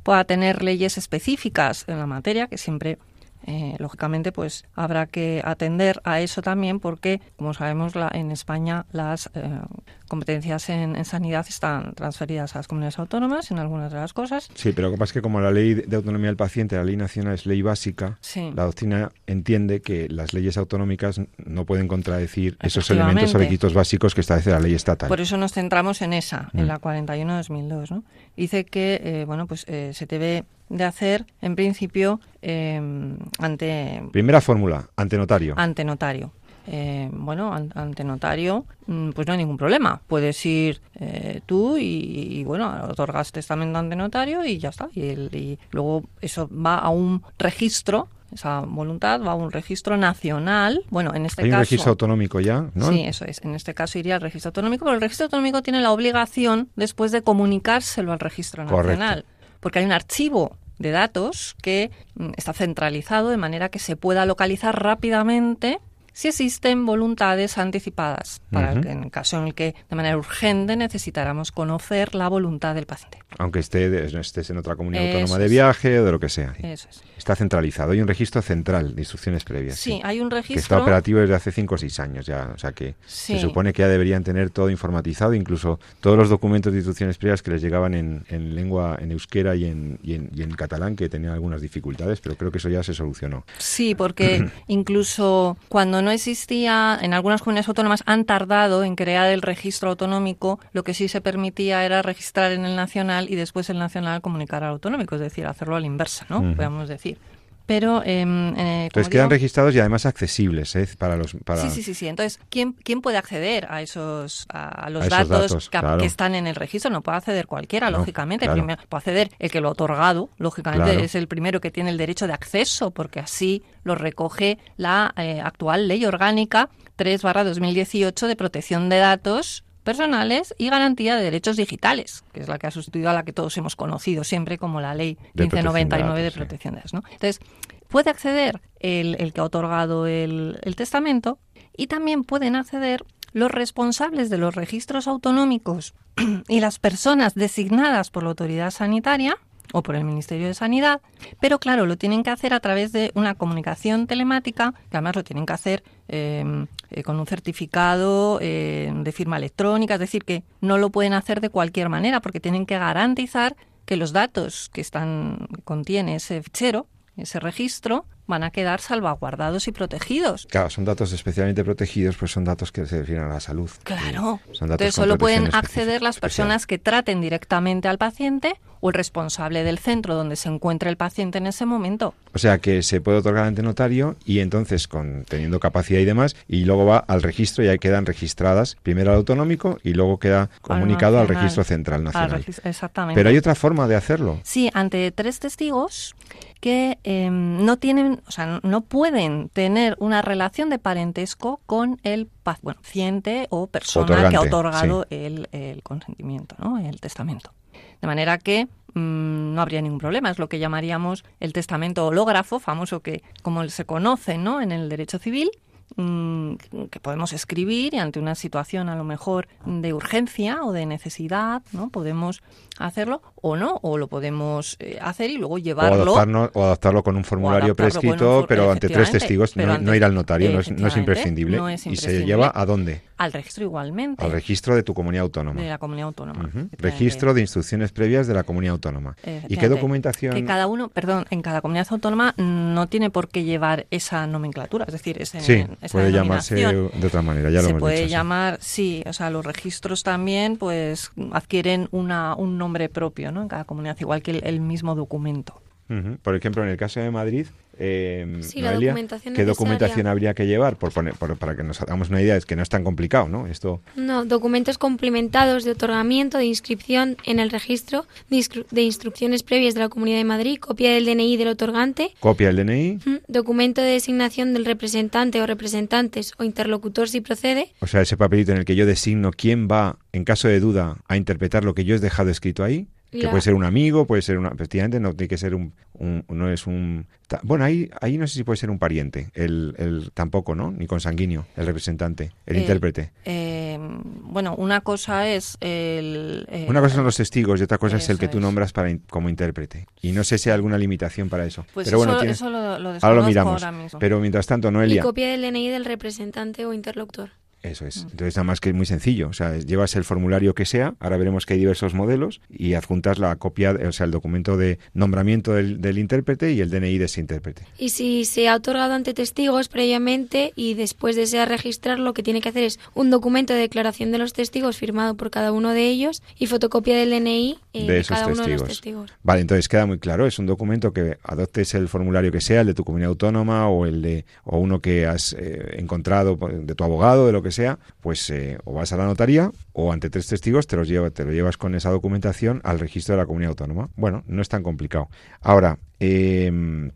pueda tener leyes específicas en la materia, que siempre eh, lógicamente pues habrá que atender a eso también porque como sabemos la, en España las eh, competencias en, sanidad están transferidas a las comunidades autónomas en algunas de las cosas. Sí, pero lo que pasa es que como la ley de autonomía del paciente, la ley nacional es ley básica, la doctrina entiende que las leyes autonómicas no pueden contradecir esos elementos o requisitos básicos que establece la ley estatal. Por eso nos centramos en esa, en mm. la 41-2002. ¿no? Dice que eh, bueno pues se debe de hacer, en principio, em, ante... Primera fórmula, ante notario. Ante notario. Eh, bueno, ante notario, mm, pues no hay ningún problema. Puedes ir eh, tú y, bueno, otorgas testamento ante notario y ya está. Y, y, luego eso va a un registro. Esa voluntad va a un registro nacional. Bueno, en este hay caso. un registro autonómico ya, ¿no? Sí, eso es. En este caso iría al registro autonómico, pero el registro autonómico tiene la obligación después de comunicárselo al registro nacional. Porque hay un archivo de datos que mm, está centralizado de manera que se pueda localizar rápidamente si existen voluntades anticipadas, para en el caso en el que de manera urgente necesitáramos conocer la voluntad del paciente. Aunque esté, estés en otra comunidad autónoma de viaje o de lo que sea. Eso es. Está centralizado. Hay un registro central de instrucciones previas. Sí, hay un registro. Que está operativo desde hace 5 o 6 años ya. O sea que se supone que ya deberían tener todo informatizado, incluso todos los documentos de instrucciones previas que les llegaban en, en lengua, en euskera y en, y en, y en catalán, que tenían algunas dificultades, pero creo que eso ya se solucionó. Sí, porque incluso cuando no existía, en algunas comunidades autónomas han tardado en crear el registro autonómico, lo que sí se permitía era registrar en el nacional y después el nacional comunicar al autonómico, es decir, hacerlo a la inversa, ¿no? Podemos decir. Pero, eh, Entonces quedan registrados y además accesibles ¿eh? para los. Para... Sí, sí, sí, sí. Entonces, ¿quién, quién puede acceder a esos a, los datos, que, están en el registro? No puede acceder cualquiera, lógicamente. Primero, puede acceder el que lo ha otorgado, lógicamente es el primero que tiene el derecho de acceso, porque así lo recoge la eh, actual ley orgánica 3-2018 de protección de datos personales y garantía de derechos digitales, que es la que ha sustituido a la que todos hemos conocido siempre como la ley 1599 de protección de datos. ¿no? Entonces, puede acceder el, el que ha otorgado el, el testamento y también pueden acceder los responsables de los registros autonómicos y las personas designadas por la autoridad sanitaria o por el Ministerio de Sanidad, pero claro, lo tienen que hacer a través de una comunicación telemática, que además lo tienen que hacer em, eh, con un certificado eh, de firma electrónica, es decir, que no lo pueden hacer de cualquier manera porque tienen que garantizar que los datos que están contiene ese fichero, ese registro, van a quedar salvaguardados y protegidos. Claro, son datos especialmente protegidos, pues son datos que se refieren a la salud. Claro. Son datos Entonces solo pueden acceder las especial. personas que traten directamente al paciente o el responsable del centro donde se encuentre el paciente en ese momento. O sea que se puede otorgar ante notario y entonces con teniendo capacidad y demás y luego va al registro y ahí quedan registradas primero al autonómico y luego queda comunicado al nacional. registro central Al nacional. exactamente. Pero hay otra forma de hacerlo. Sí, ante tres testigos que eh, no tienen, o sea, no pueden tener una relación de parentesco con el bueno, paciente o persona que ha otorgado el, el consentimiento, ¿no? el testamento. De manera que mm, no habría ningún problema. Es lo que llamaríamos el testamento hológrafo, famoso que, como se conoce ¿no? en el derecho civil, mm, que podemos escribir y ante una situación a lo mejor de urgencia o de necesidad, ¿no? Podemos hacerlo o no, o lo podemos eh, hacer y luego O llevarlo adaptarlo, o adaptarlo con un formulario adaptarlo prescrito, pero ante tres testigos, pero no, ante- no ir al notario, no es, no es imprescindible. no es ¿Y se imprescindible. lleva a dónde? al registro igualmente Al registro de tu comunidad autónoma. de la comunidad autónoma. Ujú. Efectivamente. Registro de instrucciones previas de la comunidad autónoma. ¿Y qué documentación? Que cada uno, perdón, en cada comunidad autónoma no tiene por qué llevar esa nomenclatura, es decir, ese, Sí, esa puede llamarse de otra manera, ya lo se hemos puede dicho. sí. llamar, sí, o sea, los registros también pues adquieren una, un nombre propio, ¿no? En cada comunidad, igual que el, el mismo documento. Ujú. Por ejemplo, en el caso de Madrid, eh, Sí, Noelia, documentación ¿qué necesaria. documentación habría que llevar? Por poner, por- para que nos hagamos una idea, es que no es tan complicado, ¿no? Esto, No, documentos complementados de otorgamiento, de inscripción en el registro, de, instru- de instrucciones previas de la Comunidad de Madrid, copia del DNI del otorgante, copia del DNI, mm, documento de designación del representante o representantes o interlocutor si procede, o sea, ese papelito en el que yo designo quién va, en caso de duda, a interpretar lo que yo he dejado escrito ahí, que La- puede ser un amigo, puede ser una, efectivamente, no tiene que ser un, un- no es un, ta- bueno, ahí, ahí no sé si puede ser un pariente, el, el tampoco, ¿no? Ni consanguíneo, el representante, el Eh, intérprete. Eh, bueno, una cosa es el... eh, Una cosa son los testigos y otra cosa es el que tú nombras para in- como intérprete. Y no sé si hay alguna limitación para eso. Pues Pero bueno, eso, tiene- eso lo, lo ahora lo miramos. ahora mismo. Pero mientras tanto, y Noelia, copia del DNI del representante o interlocutor. Eso es. Entonces, nada más que es muy sencillo. O sea, llevas el formulario que sea, ahora veremos que hay diversos modelos, y adjuntas la copia, o sea, el documento de nombramiento del, del intérprete y el DNI de ese intérprete. Y si se ha otorgado ante testigos previamente y después desea registrar, lo que tiene que hacer es un documento de declaración de los testigos firmado por cada uno de ellos y fotocopia del DNI eh, de esos cada uno de los testigos. Vale, entonces queda muy claro. Es un documento que adoptes el formulario que sea, el de tu comunidad autónoma o el de o uno que has eh, encontrado de tu abogado, de lo que sea, pues eh, o vas a la notaría o ante tres testigos te los lleva, te lo llevas con esa documentación al registro de la comunidad autónoma. Bueno, no es tan complicado. Ahora, eh,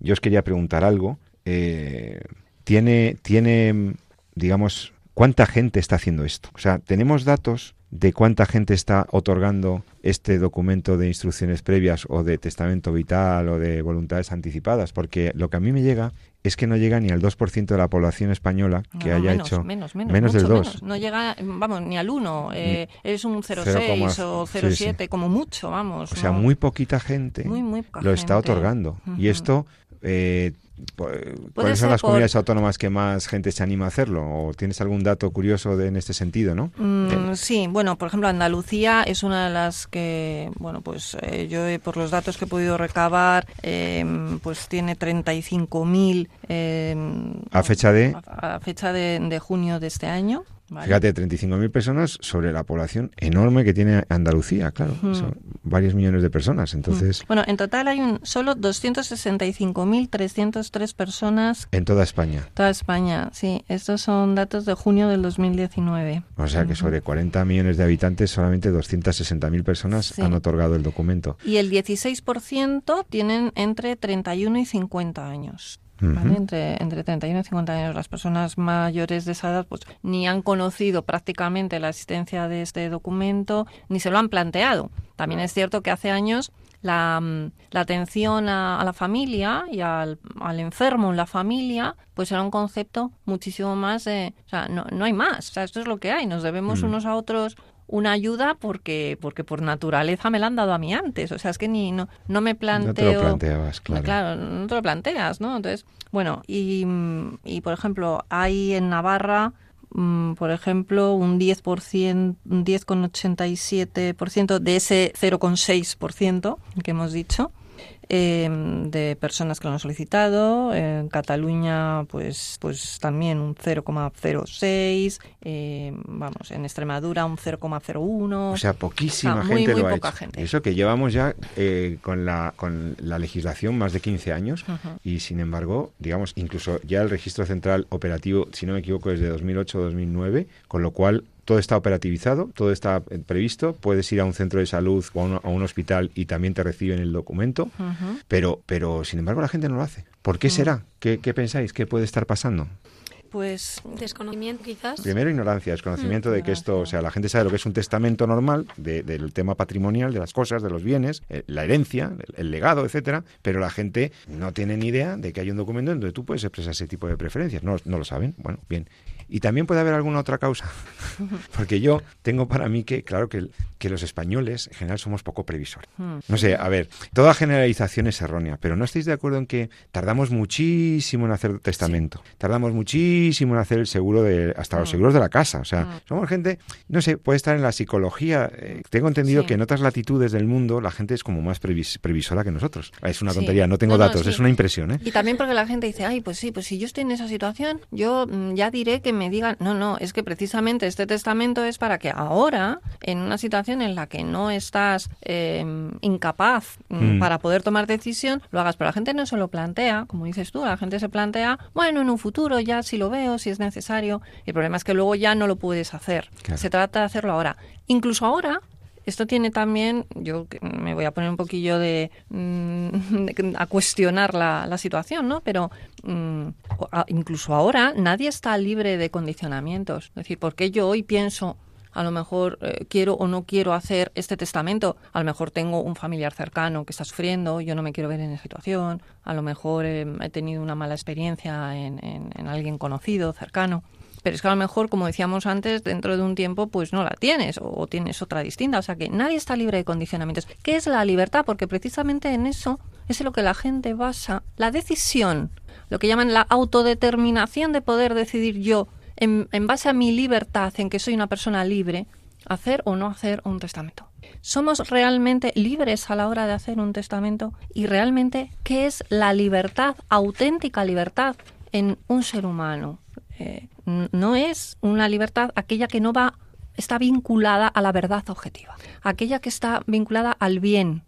yo os quería preguntar algo. Eh, tiene, tiene, digamos, ¿cuánta gente está haciendo esto? O sea, tenemos datos de cuánta gente está otorgando este documento de instrucciones previas o de testamento vital o de voluntades anticipadas, porque lo que a mí me llega es que no llega ni al 2% de la población española que No, haya menos, hecho menos, menos, del mucho 2. menos. No llega, vamos, ni al 1. Eh, es un 0,6 0,6, o sí, 0,7, sí. como mucho, vamos. O sea, no. muy poquita gente Muy, muy poca lo está gente. otorgando. Y esto, eh, ¿cuáles son las por- comunidades autónomas que más gente se anima a hacerlo? ¿O tienes algún dato curioso de, en este sentido, no? Mm, sí, bueno, por ejemplo, Andalucía es una de las que, bueno, pues eh, yo eh, por los datos que he podido recabar, eh, pues tiene 35.000 eh, A fecha de- a, a fecha de, de junio de este año. ¿vale? Fíjate, 35.000 personas sobre la población enorme que tiene Andalucía, claro. Son varios millones de personas. Entonces, Bueno, en total hay un solo 265.303 personas en toda España. Toda España, sí. Estos son datos de junio del 2019. O sea que sobre 40 millones de habitantes, solamente 260.000 personas Sí. han otorgado el documento. Y el 16% tienen entre 31 y 50 años. ¿vale? Entre, entre 31 y 50 años. Las personas mayores de esa edad pues, ni han conocido prácticamente la existencia de este documento, ni se lo han planteado. También es cierto que hace años la, mm, la atención a, a, la familia y al, al, enfermo en la familia, pues era un concepto muchísimo más de, o sea, no, no hay más, o sea, esto es lo que hay, nos debemos mm. unos a otros una ayuda porque porque por naturaleza me la han dado a mí antes o sea es que ni no, no me planteo no te lo planteabas claro claro no te lo planteas no entonces bueno y, y por ejemplo hay en Navarra por ejemplo, un 10%, un 10,87% de ese 0,6% que hemos dicho, eh, de personas que lo han solicitado. En Cataluña, pues, pues también un 0,06. Eh, vamos, en Extremadura un 0,01. O sea, poquísima gente muy, muy lo ha poca hecho. Gente. Eso que llevamos ya eh, con, la, con la legislación más de 15 años Uh -huh. y, sin embargo, digamos, incluso ya el registro central operativo, si no me equivoco, es de 2008-2009, con lo cual todo está operativizado, todo está eh, previsto, puedes ir a un centro de salud o a un, a un hospital y también te reciben el documento, Uh -huh. pero, pero sin embargo la gente no lo hace. ¿Por qué Mm. será? ¿Qué, qué pensáis? ¿Qué puede estar pasando? Pues Desconocimiento, quizás. Primero, ignorancia, desconocimiento de que esto, o sea, la gente sabe lo que es un testamento normal de- del tema patrimonial, de las cosas, de los bienes, eh, la herencia, el, el legado, etcétera, pero la gente no tiene ni idea de que hay un documento en donde tú puedes expresar ese tipo de preferencias. No, no lo saben. Bueno, bien. Y también puede haber alguna otra causa, porque yo tengo para mí que, claro, que, que los españoles en general somos poco previsores. Mm. No sé, a ver, toda generalización es errónea, pero ¿no estáis de acuerdo en que tardamos muchísimo en hacer testamento? Tardamos muchísimo en hacer el seguro de, hasta los Mm. seguros de la casa. O sea, Mm. somos gente, no sé, puede estar en la psicología. eh, tengo entendido Sí. que en otras latitudes del mundo la gente es como más previs- previsora que nosotros. Es una Sí. tontería, no tengo No, datos, es una impresión, ¿eh? Y también porque la gente dice, ay, pues sí, pues si yo estoy en esa situación, yo mm, ya diré que me digan, no, no, es que precisamente este testamento es para que ahora, en una situación en la que no estás eh, incapaz mm, Mm. para poder tomar decisión, lo hagas. Pero la gente no se lo plantea, como dices tú, la gente se plantea, bueno, en un futuro ya si lo veo, si es necesario. Y el problema es que luego ya no lo puedes hacer. Claro. Se trata de hacerlo ahora. Incluso ahora, esto tiene también, yo me voy a poner un poquillo de, mm, de- a cuestionar la, la situación, ¿no? Pero mm, incluso ahora nadie está libre de condicionamientos. Es decir, porque yo hoy pienso, a lo mejor eh, quiero o no quiero hacer este testamento, a lo mejor tengo un familiar cercano que está sufriendo, yo no me quiero ver en esa situación, a lo mejor eh, he tenido una mala experiencia en, en- en alguien conocido, cercano. Pero es que a lo mejor, como decíamos antes, dentro de un tiempo pues no la tienes o, tienes otra distinta. O sea que nadie está libre de condicionamientos. ¿Qué es la libertad? Porque precisamente en eso es en lo que la gente basa la decisión, lo que llaman la autodeterminación de poder decidir yo, en, en base a mi libertad, en que soy una persona libre, hacer o no hacer un testamento. ¿Somos realmente libres a la hora de hacer un testamento? ¿Y realmente qué es la libertad, auténtica libertad en un ser humano? Eh, no es una libertad aquella que no va está vinculada a la verdad objetiva, aquella que está vinculada al bien.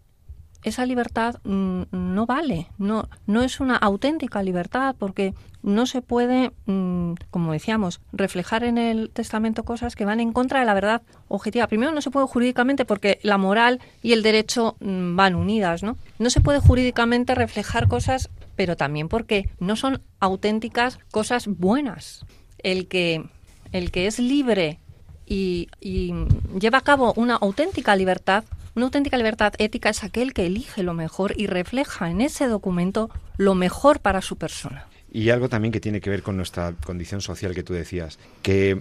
Esa libertad mm, no vale, no, no es una auténtica libertad porque no se puede, mm, como decíamos, reflejar en el testamento cosas que van en contra de la verdad objetiva. Primero no se puede jurídicamente porque la moral y el derecho mm, van unidas, ¿no? No se puede jurídicamente reflejar cosas, pero también porque no son auténticas cosas buenas. El que, el que es libre y, y lleva a cabo una auténtica libertad, una auténtica libertad ética es aquel que elige lo mejor y refleja en ese documento lo mejor para su persona. Y algo también que tiene que ver con nuestra condición social que tú decías, que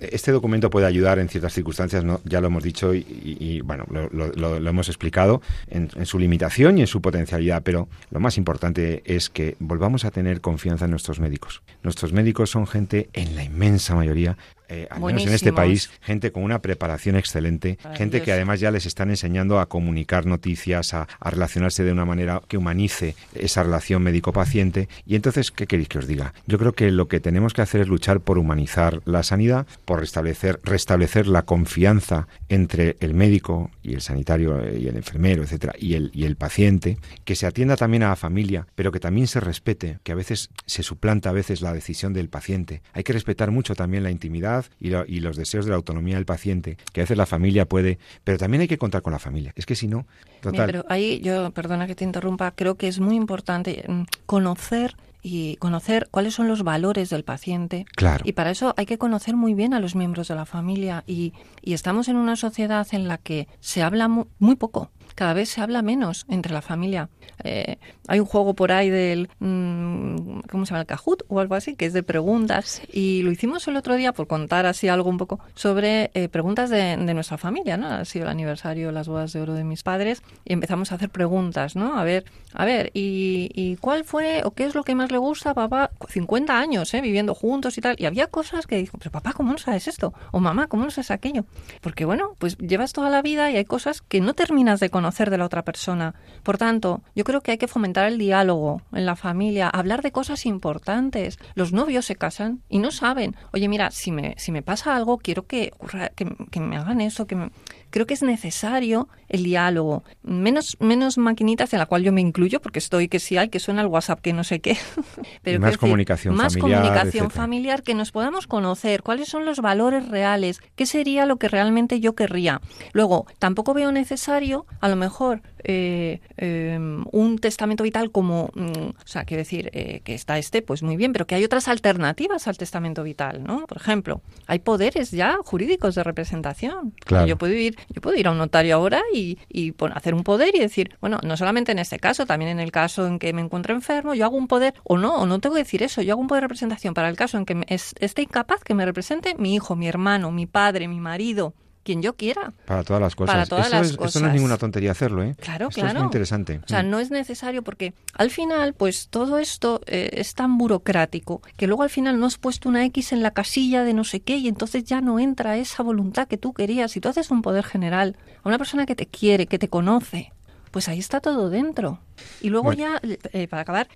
este documento puede ayudar en ciertas circunstancias, ¿no? ya lo hemos dicho y, bueno, lo, hemos explicado en su limitación y en su potencialidad, pero lo más importante es que volvamos a tener confianza en nuestros médicos. Nuestros médicos son gente, en la inmensa mayoría, eh, al menos en este país, gente con una preparación excelente, gente que además ya les están enseñando a comunicar noticias, a, a relacionarse de una manera que humanice esa relación médico-paciente. Y entonces, ¿qué queréis que os diga? Yo creo que lo que tenemos que hacer es luchar por humanizar la sanidad, por restablecer, restablecer la confianza entre el médico y el sanitario eh, y el enfermero, etcétera, y el, y el paciente, que se atienda también a la familia, pero que también se respete, que a veces se suplanta a veces la decisión del paciente. Hay que respetar mucho también la intimidad y, lo- y los deseos de la autonomía del paciente, que a veces la familia puede, pero también hay que contar con la familia. Es que si no, Mira, pero ahí yo, perdona que te interrumpa, creo que es muy importante mm, conocer y conocer cuáles son los valores del paciente. Claro. Y para eso hay que conocer muy bien a los miembros de la familia. Y, y estamos en una sociedad en la que se habla mu- muy poco. Cada vez se habla menos entre la familia. Eh, hay un juego por ahí del, mm, ¿cómo se llama? El Kahoot o algo así, que es de preguntas. Y lo hicimos el otro día por contar así algo un poco sobre eh, preguntas de, nuestra familia, ¿no? Ha sido el aniversario, las bodas de oro de mis padres y empezamos a hacer preguntas, ¿no? A ver, a ver, ¿y, cuál fue o qué es lo que más le gusta a papá? 50 años, ¿eh? Viviendo juntos y tal. Y había cosas que dijo, pero papá, ¿cómo no sabes esto? O mamá, ¿cómo no sabes aquello? Porque bueno, pues llevas toda la vida y hay cosas que no terminas de conocer de la otra persona. Por tanto, yo creo que hay que fomentar el diálogo en la familia, hablar de cosas importantes. Los novios se casan y no saben, oye, mira, si me, si me pasa algo, quiero que, que, que me hagan eso, que me creo que es necesario el diálogo. Menos, menos maquinitas, en la cual yo me incluyo, porque estoy que si hay, que suena el WhatsApp, que no sé qué. Pero más comunicación más familiar. comunicación familiar, que nos podamos conocer, cuáles son los valores reales, qué sería lo que realmente yo querría. Luego, tampoco veo necesario, a lo mejor, eh, em, un testamento vital como, mm, o sea, quiero decir, eh, que está este, pues muy bien, pero que hay otras alternativas al testamento vital, ¿no? Por ejemplo, hay poderes ya jurídicos de representación. Claro. Yo puedo ir, yo puedo ir a un notario ahora y, y hacer un poder y decir, bueno, no solamente en este caso, también en el caso en que me encuentro enfermo, yo hago un poder, o no, o no tengo que decir eso, yo hago un poder de representación para el caso en que esté incapaz que me represente mi hijo, mi hermano, mi padre, mi marido, quien yo quiera. Para todas las cosas. Para todas las cosas. Esto no es ninguna tontería hacerlo, ¿eh? Claro, esto claro. es muy interesante. O sea, no es necesario porque al final, pues todo esto eh, es tan burocrático que luego al final no has puesto una X en la casilla de no sé qué y entonces ya no entra esa voluntad que tú querías. Si tú haces un poder general a una persona que te quiere, que te conoce, pues ahí está todo dentro. Y luego ya, eh, para acabar,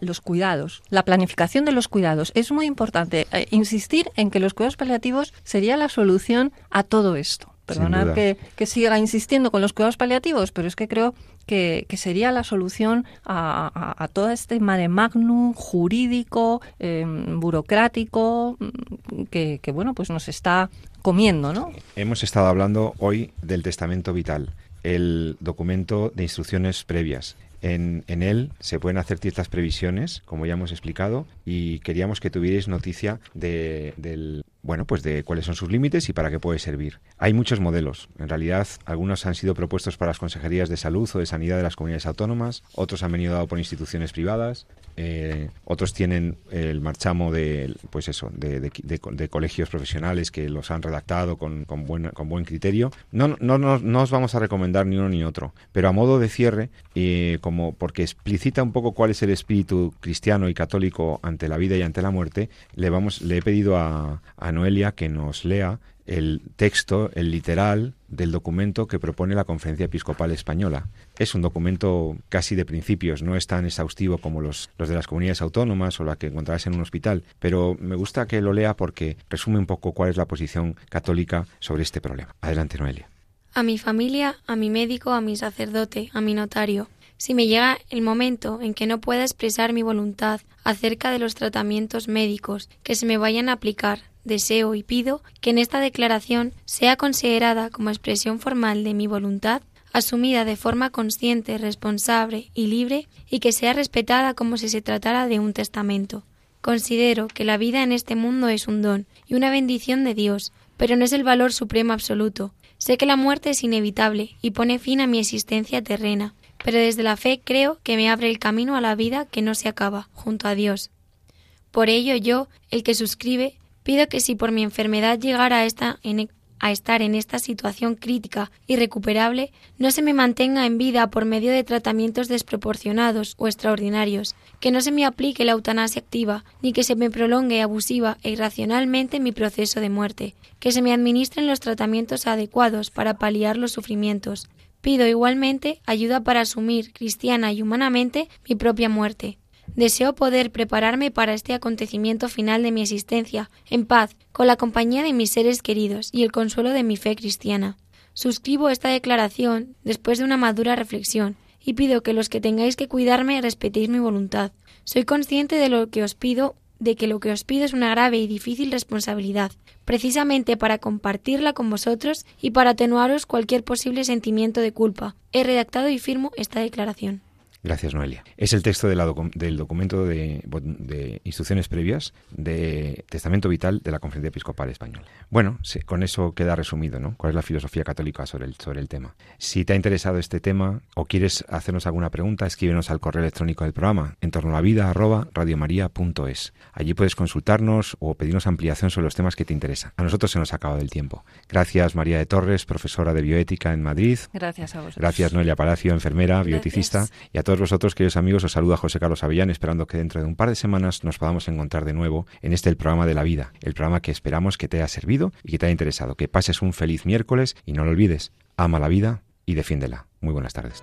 los cuidados, la planificación de los cuidados. Es muy importante eh, insistir en que los cuidados paliativos sería la solución a todo esto. Perdonad que, siga insistiendo con los cuidados paliativos, pero es que creo que, sería la solución a, todo este mare magnum jurídico, em, burocrático, mm, que, que, bueno, pues nos está comiendo, ¿no? Hemos estado hablando hoy del testamento vital el documento de instrucciones previas. En, en, él se pueden hacer ciertas previsiones, como ya hemos explicado, y queríamos que tuvierais noticia de, del, bueno, pues de cuáles son sus límites y para qué puede servir. Hay muchos modelos. En realidad, algunos han sido propuestos para las consejerías de salud o de sanidad de las comunidades autónomas, otros han venido dado por instituciones privadas, eh, otros tienen el marchamo de, pues eso, de, colegios profesionales que los han redactado con, con, buen, con buen criterio. No, no, no, os vamos a recomendar ni uno ni otro, pero a modo de cierre, eh, como porque explicita un poco cuál es el espíritu cristiano y católico ante la vida y ante la muerte, le, vamos, le he pedido a, a Noelia que nos lea el texto, el literal del documento que propone la Conferencia Episcopal Española. Es un documento casi de principios, no es tan exhaustivo como los, los de las comunidades autónomas o la que encontrarás en un hospital, pero me gusta que lo lea porque resume un poco cuál es la posición católica sobre este problema. Adelante, Noelia. A mi familia, a mi médico, a mi sacerdote, a mi notario. Si me llega el momento en que no pueda expresar mi voluntad acerca de los tratamientos médicos que se me vayan a aplicar, deseo y pido que en esta declaración sea considerada como expresión formal de mi voluntad, asumida de forma consciente, responsable y libre, y que sea respetada como si se tratara de un testamento. Considero que la vida en este mundo es un don y una bendición de Dios, pero no es el valor supremo absoluto. Sé que la muerte es inevitable y pone fin a mi existencia terrena, pero desde la fe creo que me abre el camino a la vida que no se acaba, junto a Dios. Por ello yo, el que suscribe, Pido que si por mi enfermedad llegara a, esta, a estar en esta situación crítica y recuperable, no se me mantenga en vida por medio de tratamientos desproporcionados o extraordinarios, que no se me aplique la eutanasia activa, ni que se me prolongue abusiva e irracionalmente mi proceso de muerte, que se me administren los tratamientos adecuados para paliar los sufrimientos. Pido igualmente ayuda para asumir cristiana y humanamente mi propia muerte, Deseo poder prepararme para este acontecimiento final de mi existencia, en paz, con la compañía de mis seres queridos y el consuelo de mi fe cristiana. Suscribo esta declaración después de una madura reflexión, y pido que los que tengáis que cuidarme respetéis mi voluntad. Soy consciente de lo que os pido de que lo que os pido es una grave y difícil responsabilidad, precisamente para compartirla con vosotros y para atenuaros cualquier posible sentimiento de culpa. He redactado y firmo esta declaración. Gracias, Noelia. Es el texto del documento de, de, instrucciones previas de Testamento Vital de la Conferencia Episcopal Española. Bueno, con eso queda resumido, ¿no? ¿Cuál es la filosofía católica sobre el, sobre el tema? Si te ha interesado este tema o quieres hacernos alguna pregunta, escríbenos al correo electrónico del programa en torno a la vida arroba radiomaria.es. Allí puedes consultarnos o pedirnos ampliación sobre los temas que te interesan. A nosotros se nos ha acabado el tiempo. Gracias María de Torres, profesora de bioética en Madrid. Gracias a vosotros. Gracias Noelia Palacio, enfermera, bioeticista. Y a vosotros, queridos amigos, os saluda José Carlos Avellán, esperando que dentro de un par de semanas nos podamos encontrar de nuevo en este el programa de la vida, el programa que esperamos que te haya servido y que te haya interesado. Que pases un feliz miércoles y no lo olvides, ama la vida y defiéndela. Muy buenas tardes.